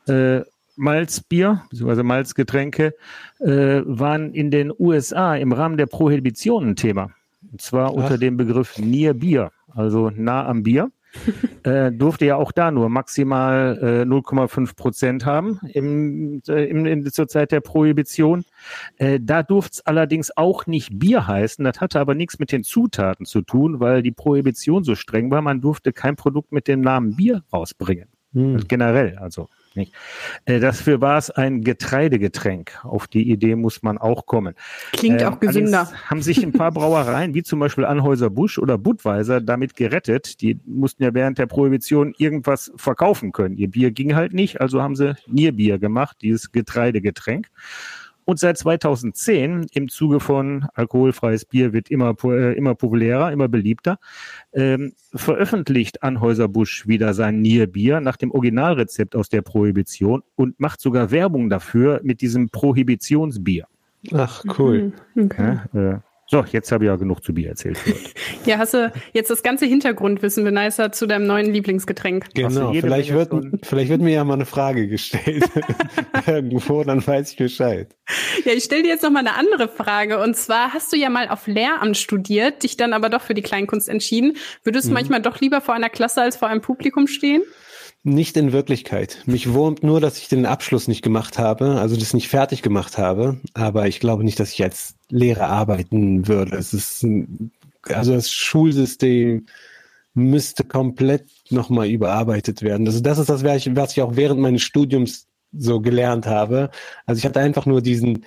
äh, Malzbier bzw. Malzgetränke äh, waren in den USA im Rahmen der Prohibition ein Thema. Und zwar Ach. unter dem Begriff Near Bier, also nah am Bier äh, durfte ja auch da nur maximal äh, 0,5 Prozent haben im, äh, im, in, zur Zeit der Prohibition. Äh, da durfte es allerdings auch nicht Bier heißen. Das hatte aber nichts mit den Zutaten zu tun, weil die Prohibition so streng war. Man durfte kein Produkt mit dem Namen Bier rausbringen. Hm. Generell, also nicht. Äh, dafür war es ein Getreidegetränk. Auf die Idee muss man auch kommen. Klingt äh, auch gesünder. Haben sich ein paar Brauereien, wie zum Beispiel Anhäuser Busch oder Budweiser, damit gerettet. Die mussten ja während der Prohibition irgendwas verkaufen können. Ihr Bier ging halt nicht, also haben sie Nierbier gemacht, dieses Getreidegetränk. Und seit 2010 im Zuge von alkoholfreies Bier wird immer, äh, immer populärer, immer beliebter, ähm, veröffentlicht Anhäuser-Busch wieder sein Nierbier nach dem Originalrezept aus der Prohibition und macht sogar Werbung dafür mit diesem Prohibitionsbier. Ach, cool. Mhm, okay. Ja, äh, so, jetzt habe ich ja genug zu Bier erzählt. ja, hast du jetzt das ganze Hintergrundwissen beneistert zu deinem neuen Lieblingsgetränk? Genau, vielleicht wird, vielleicht wird mir ja mal eine Frage gestellt irgendwo, dann weiß ich Bescheid. Ja, ich stelle dir jetzt noch mal eine andere Frage. Und zwar hast du ja mal auf Lehramt studiert, dich dann aber doch für die Kleinkunst entschieden. Würdest du mhm. manchmal doch lieber vor einer Klasse als vor einem Publikum stehen? Nicht in Wirklichkeit. Mich wurmt nur, dass ich den Abschluss nicht gemacht habe, also das nicht fertig gemacht habe. Aber ich glaube nicht, dass ich als Lehrer arbeiten würde. Es ist, also das Schulsystem müsste komplett nochmal überarbeitet werden. Also das ist das, was ich auch während meines Studiums so gelernt habe. Also ich hatte einfach nur diesen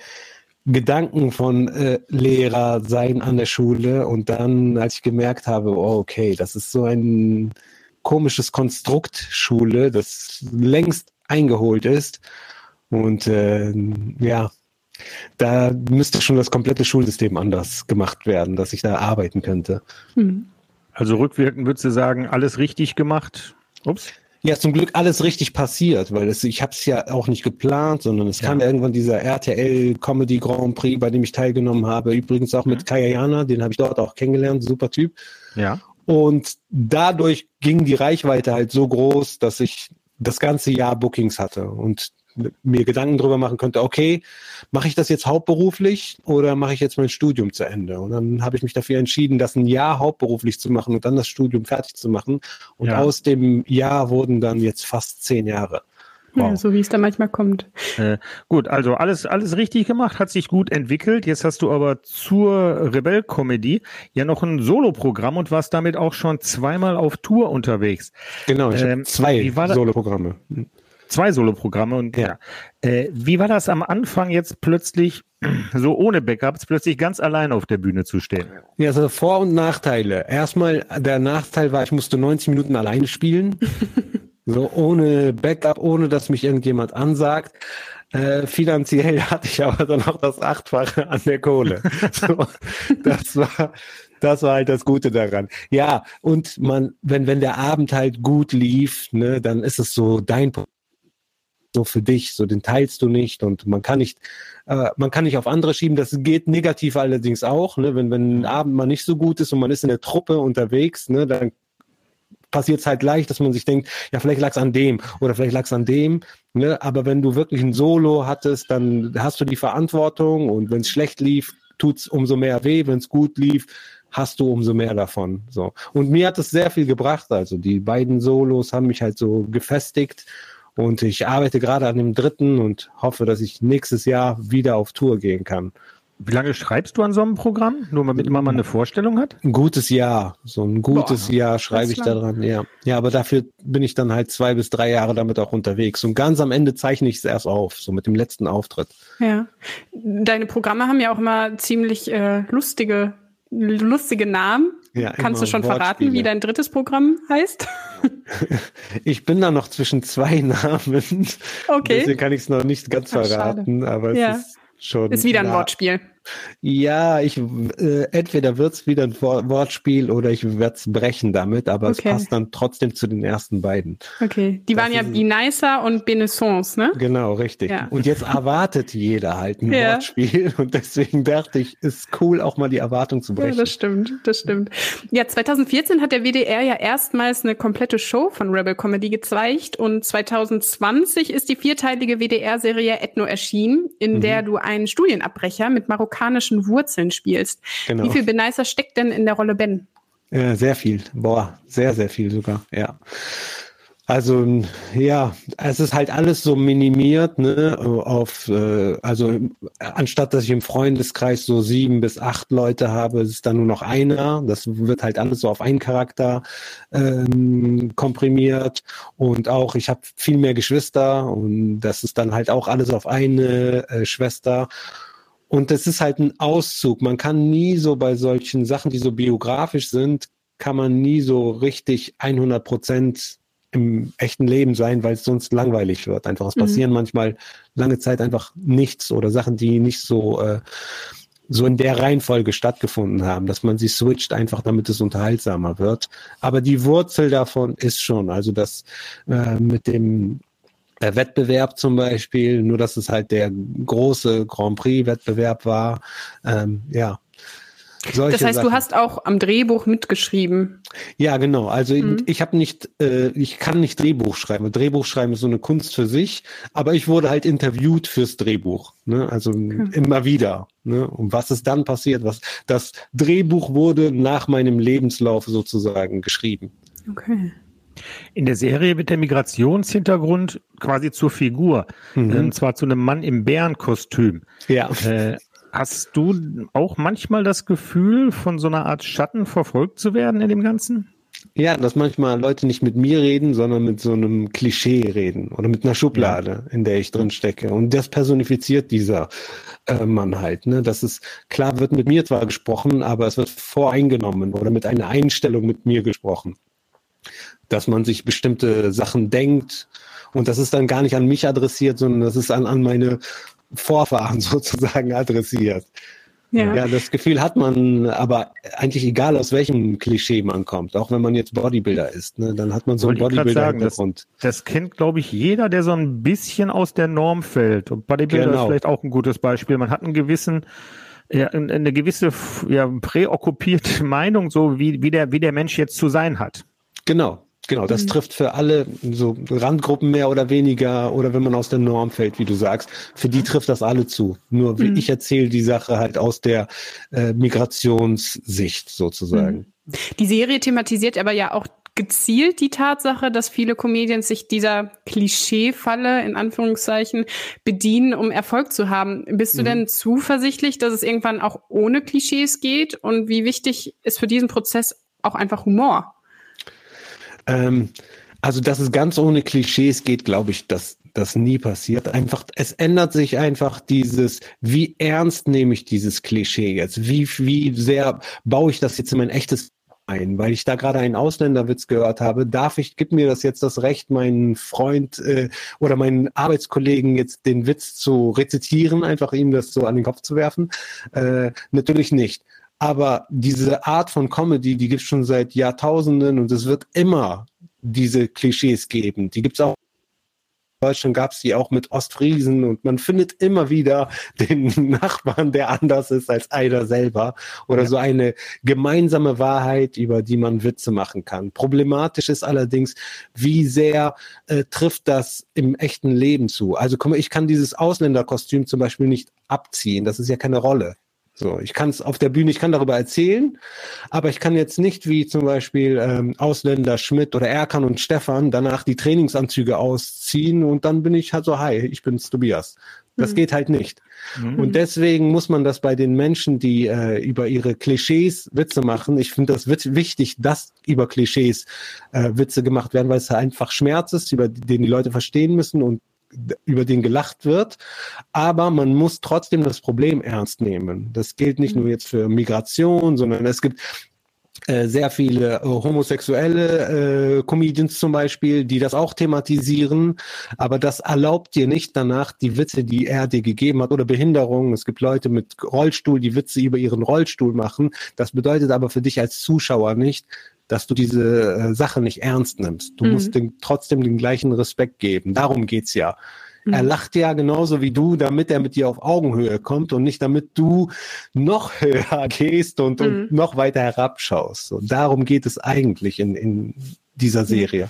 Gedanken von äh, Lehrer sein an der Schule und dann, als ich gemerkt habe, oh, okay, das ist so ein komisches Konstrukt Schule, das längst eingeholt ist. Und äh, ja, da müsste schon das komplette Schulsystem anders gemacht werden, dass ich da arbeiten könnte. Hm. Also rückwirkend würdest du sagen, alles richtig gemacht? Ups. Ja, zum Glück alles richtig passiert, weil es, ich habe es ja auch nicht geplant, sondern es ja. kam irgendwann dieser RTL Comedy Grand Prix, bei dem ich teilgenommen habe. Übrigens auch mit Kaya Jana, den habe ich dort auch kennengelernt, super Typ. Ja. Und dadurch ging die Reichweite halt so groß, dass ich das ganze Jahr Bookings hatte und mir Gedanken darüber machen könnte, okay, mache ich das jetzt hauptberuflich oder mache ich jetzt mein Studium zu Ende? Und dann habe ich mich dafür entschieden, das ein Jahr hauptberuflich zu machen und dann das Studium fertig zu machen. Und ja. aus dem Jahr wurden dann jetzt fast zehn Jahre. Wow. Ja, so wie es da manchmal kommt. Äh, gut, also alles, alles richtig gemacht, hat sich gut entwickelt. Jetzt hast du aber zur Rebell-Comedy ja noch ein Soloprogramm und warst damit auch schon zweimal auf Tour unterwegs. Genau, ich ähm, zwei Soloprogramme. Zwei Soloprogramme und ja. Äh, wie war das am Anfang jetzt plötzlich so ohne Backups plötzlich ganz allein auf der Bühne zu stehen? Ja, also Vor- und Nachteile. Erstmal, der Nachteil war, ich musste 90 Minuten alleine spielen. So ohne Backup, ohne dass mich irgendjemand ansagt. Äh, finanziell hatte ich aber dann auch das Achtfache an der Kohle. so, das war, das war halt das Gute daran. Ja, und man, wenn, wenn der Abend halt gut lief, ne, dann ist es so dein so für dich, so den teilst du nicht und man kann nicht, äh, man kann nicht auf andere schieben. Das geht negativ allerdings auch, ne? wenn wenn ein Abend mal nicht so gut ist und man ist in der Truppe unterwegs, ne, dann passiert es halt leicht, dass man sich denkt, ja, vielleicht lag es an dem oder vielleicht lag es an dem. Ne? Aber wenn du wirklich ein Solo hattest, dann hast du die Verantwortung und wenn es schlecht lief, tut es umso mehr weh. Wenn es gut lief, hast du umso mehr davon. So. Und mir hat es sehr viel gebracht. Also die beiden Solos haben mich halt so gefestigt. Und ich arbeite gerade an dem dritten und hoffe, dass ich nächstes Jahr wieder auf Tour gehen kann. Wie lange schreibst du an so einem Programm? Nur damit man mal eine Vorstellung hat? Ein gutes Jahr. So ein gutes Boah, Jahr schreibe ich daran, ja. Ja, aber dafür bin ich dann halt zwei bis drei Jahre damit auch unterwegs. Und ganz am Ende zeichne ich es erst auf, so mit dem letzten Auftritt. Ja. Deine Programme haben ja auch immer ziemlich äh, lustige, lustige Namen. Ja, Kannst du schon verraten, wie dein drittes Programm heißt? ich bin da noch zwischen zwei Namen. Okay. Deswegen kann ich es noch nicht ganz Ach, verraten, schade. aber es ja. ist schon. Ist wieder ein Wortspiel. Ja, ich äh, entweder wird's wieder ein Wortspiel oder ich werde es brechen damit, aber okay. es passt dann trotzdem zu den ersten beiden. Okay, die das waren ja Binicer und Benaissance, ne? Genau, richtig. Ja. Und jetzt erwartet jeder halt ein ja. Wortspiel und deswegen dachte ich, ist cool, auch mal die Erwartung zu brechen. Ja, das stimmt, das stimmt. Ja, 2014 hat der WDR ja erstmals eine komplette Show von Rebel Comedy gezeigt und 2020 ist die vierteilige WDR-Serie Ethno erschienen, in mhm. der du einen Studienabbrecher mit Marokko marokkanischen Wurzeln spielst. Genau. Wie viel Benicer steckt denn in der Rolle Ben? Sehr viel. Boah, sehr, sehr viel sogar, ja. Also ja, es ist halt alles so minimiert, ne, auf äh, also anstatt dass ich im Freundeskreis so sieben bis acht Leute habe, ist es dann nur noch einer. Das wird halt alles so auf einen Charakter ähm, komprimiert und auch ich habe viel mehr Geschwister und das ist dann halt auch alles auf eine äh, Schwester und das ist halt ein Auszug. Man kann nie so bei solchen Sachen, die so biografisch sind, kann man nie so richtig 100 Prozent im echten Leben sein, weil es sonst langweilig wird. Einfach, es mhm. passieren manchmal lange Zeit einfach nichts oder Sachen, die nicht so, äh, so in der Reihenfolge stattgefunden haben, dass man sie switcht einfach, damit es unterhaltsamer wird. Aber die Wurzel davon ist schon, also das äh, mit dem Wettbewerb zum Beispiel, nur dass es halt der große Grand Prix-Wettbewerb war. Ähm, ja. Solche das heißt, Sachen. du hast auch am Drehbuch mitgeschrieben. Ja, genau. Also mhm. ich, ich habe nicht, äh, ich kann nicht Drehbuch schreiben. Drehbuch schreiben ist so eine Kunst für sich, aber ich wurde halt interviewt fürs Drehbuch. Ne? Also okay. immer wieder. Ne? Und was ist dann passiert? Was das Drehbuch wurde nach meinem Lebenslauf sozusagen geschrieben. Okay. In der Serie wird der Migrationshintergrund quasi zur Figur, mhm. und zwar zu einem Mann im Bärenkostüm. Ja. Äh, hast du auch manchmal das Gefühl, von so einer Art Schatten verfolgt zu werden in dem Ganzen? Ja, dass manchmal Leute nicht mit mir reden, sondern mit so einem Klischee reden oder mit einer Schublade, in der ich drin stecke. Und das personifiziert dieser äh, Mann halt. Ne? Das ist klar, wird mit mir zwar gesprochen, aber es wird voreingenommen oder mit einer Einstellung mit mir gesprochen dass man sich bestimmte Sachen denkt. Und das ist dann gar nicht an mich adressiert, sondern das ist an, an meine Vorfahren sozusagen adressiert. Ja. ja, das Gefühl hat man, aber eigentlich egal aus welchem Klischee man kommt, auch wenn man jetzt Bodybuilder ist, ne, dann hat man so Wollte einen Bodybuilder-Hintergrund. Das, das, kennt, glaube ich, jeder, der so ein bisschen aus der Norm fällt. Und Bodybuilder genau. ist vielleicht auch ein gutes Beispiel. Man hat einen gewissen, ja, eine gewisse ja, präokkupierte Meinung, so wie, wie, der, wie der Mensch jetzt zu sein hat. Genau, Genau, das mhm. trifft für alle so Randgruppen mehr oder weniger oder wenn man aus der Norm fällt, wie du sagst, für die trifft das alle zu. Nur mhm. ich erzähle die Sache halt aus der äh, Migrationssicht sozusagen. Mhm. Die Serie thematisiert aber ja auch gezielt die Tatsache, dass viele Comedians sich dieser Klischeefalle in Anführungszeichen bedienen, um Erfolg zu haben. Bist du mhm. denn zuversichtlich, dass es irgendwann auch ohne Klischees geht? Und wie wichtig ist für diesen Prozess auch einfach Humor? Ähm, also, dass es ganz ohne Klischees geht, glaube ich, dass das nie passiert. Einfach, es ändert sich einfach dieses, wie ernst nehme ich dieses Klischee jetzt? Wie, wie sehr baue ich das jetzt in mein echtes ein? Weil ich da gerade einen Ausländerwitz gehört habe, darf ich, gib mir das jetzt das Recht, meinen Freund äh, oder meinen Arbeitskollegen jetzt den Witz zu rezitieren, einfach ihm das so an den Kopf zu werfen? Äh, natürlich nicht. Aber diese Art von Comedy, die gibt es schon seit Jahrtausenden und es wird immer diese Klischees geben. Die gibt es auch. In Deutschland gab es die auch mit Ostfriesen und man findet immer wieder den Nachbarn, der anders ist als einer selber oder ja. so eine gemeinsame Wahrheit, über die man Witze machen kann. Problematisch ist allerdings, wie sehr äh, trifft das im echten Leben zu. Also guck mal, ich kann dieses Ausländerkostüm zum Beispiel nicht abziehen. Das ist ja keine Rolle. So, ich kann es auf der Bühne, ich kann darüber erzählen, aber ich kann jetzt nicht wie zum Beispiel ähm, Ausländer Schmidt oder Erkan und Stefan danach die Trainingsanzüge ausziehen und dann bin ich halt so, hi, ich bin's Tobias. Das mhm. geht halt nicht. Mhm. Und deswegen muss man das bei den Menschen, die äh, über ihre Klischees Witze machen, ich finde das wichtig, dass über Klischees äh, Witze gemacht werden, weil es einfach Schmerz ist, über den die Leute verstehen müssen und über den gelacht wird, aber man muss trotzdem das Problem ernst nehmen. Das gilt nicht mhm. nur jetzt für Migration, sondern es gibt äh, sehr viele äh, homosexuelle äh, Comedians zum Beispiel, die das auch thematisieren, aber das erlaubt dir nicht danach die Witze, die er dir gegeben hat oder Behinderungen. Es gibt Leute mit Rollstuhl, die Witze über ihren Rollstuhl machen. Das bedeutet aber für dich als Zuschauer nicht, dass du diese äh, Sache nicht ernst nimmst. Du mhm. musst dem trotzdem den gleichen Respekt geben. Darum geht's ja. Mhm. Er lacht ja genauso wie du, damit er mit dir auf Augenhöhe kommt und nicht damit du noch höher gehst und, mhm. und noch weiter herabschaust. Und darum geht es eigentlich in, in dieser Serie.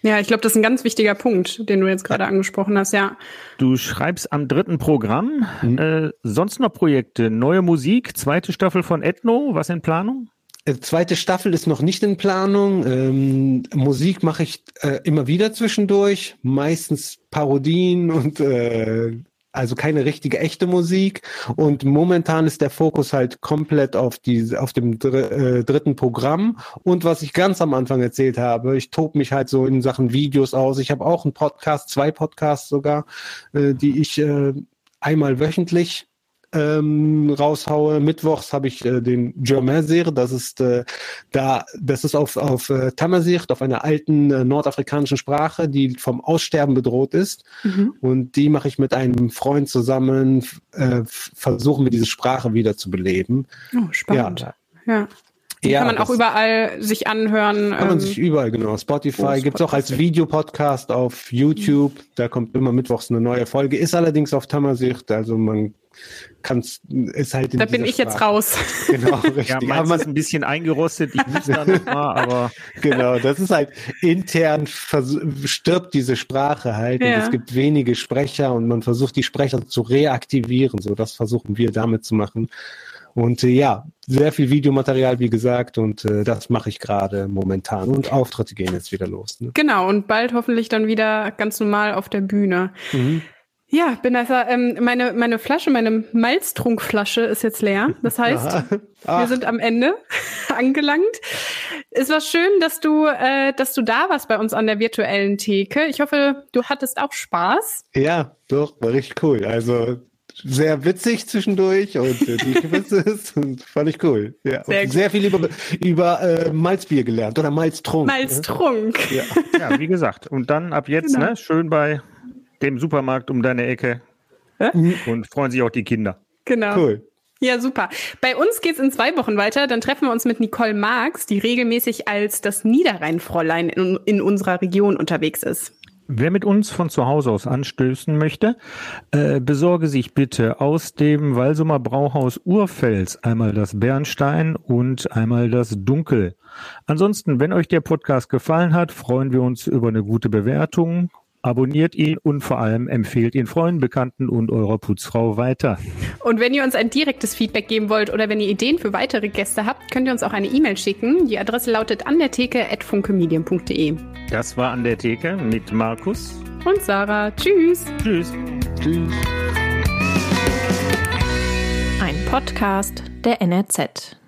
Ja, ich glaube, das ist ein ganz wichtiger Punkt, den du jetzt gerade angesprochen hast, ja. Du schreibst am dritten Programm. Mhm. Äh, sonst noch Projekte? Neue Musik, zweite Staffel von Ethno, was in Planung? Äh, zweite Staffel ist noch nicht in Planung. Ähm, Musik mache ich äh, immer wieder zwischendurch, meistens Parodien und äh, also keine richtige echte Musik. Und momentan ist der Fokus halt komplett auf die, auf dem dr äh, dritten Programm. Und was ich ganz am Anfang erzählt habe, ich tob mich halt so in Sachen Videos aus. Ich habe auch einen Podcast, zwei Podcasts sogar, äh, die ich äh, einmal wöchentlich ähm, raushaue. Mittwochs habe ich äh, den Germain-Serie, das ist äh, da, das ist auf, auf äh, Tamazicht, auf einer alten äh, nordafrikanischen Sprache, die vom Aussterben bedroht ist. Mhm. Und die mache ich mit einem Freund zusammen, äh, versuchen wir diese Sprache wieder zu beleben. Oh, spannend. Ja. ja. Die ja, kann man auch überall sich anhören. Kann man ähm, sich überall, genau. Spotify gibt's auch als Videopodcast auf YouTube. Da kommt immer mittwochs eine neue Folge. Ist allerdings auf Tamasicht, also man kann's, ist halt in Da bin ich Sprache. jetzt raus. Genau, richtig. Ja, meins ist ein bisschen eingerostet, ich muss da noch mal, aber. Genau, das ist halt intern stirbt diese Sprache halt ja. und es gibt wenige Sprecher und man versucht die Sprecher zu reaktivieren. So, das versuchen wir damit zu machen. Und äh, ja, sehr viel Videomaterial, wie gesagt, und äh, das mache ich gerade momentan. Und Auftritte gehen jetzt wieder los. Ne? Genau, und bald hoffentlich dann wieder ganz normal auf der Bühne. Mhm. Ja, Benessa, ähm, meine, meine Flasche, meine Malztrunkflasche ist jetzt leer. Das heißt, wir sind am Ende angelangt. Es war schön, dass du, äh, dass du da warst bei uns an der virtuellen Theke. Ich hoffe, du hattest auch Spaß. Ja, doch, war richtig cool. Also sehr witzig zwischendurch und äh, die Witze ist fand ich cool. Ja. Sehr, sehr viel über, über äh, Malzbier gelernt oder Malztrunk. Malztrunk. Ja. ja, wie gesagt. Und dann ab jetzt, genau. ne, schön bei dem Supermarkt um deine Ecke. Hä? Und freuen sich auch die Kinder. Genau. Cool. Ja, super. Bei uns geht's in zwei Wochen weiter. Dann treffen wir uns mit Nicole Marx, die regelmäßig als das Niederrheinfräulein in, in unserer Region unterwegs ist. Wer mit uns von zu Hause aus anstößen möchte, äh, besorge sich bitte aus dem Walsumer Brauhaus Urfels einmal das Bernstein und einmal das Dunkel. Ansonsten, wenn euch der Podcast gefallen hat, freuen wir uns über eine gute Bewertung Abonniert ihn und vor allem empfehlt ihn Freunden, Bekannten und eurer Putzfrau weiter. Und wenn ihr uns ein direktes Feedback geben wollt oder wenn ihr Ideen für weitere Gäste habt, könnt ihr uns auch eine E-Mail schicken. Die Adresse lautet an der Theke funkemedium.de. Das war an der Theke mit Markus und Sarah. Tschüss. Tschüss. Tschüss. Ein Podcast der NRZ.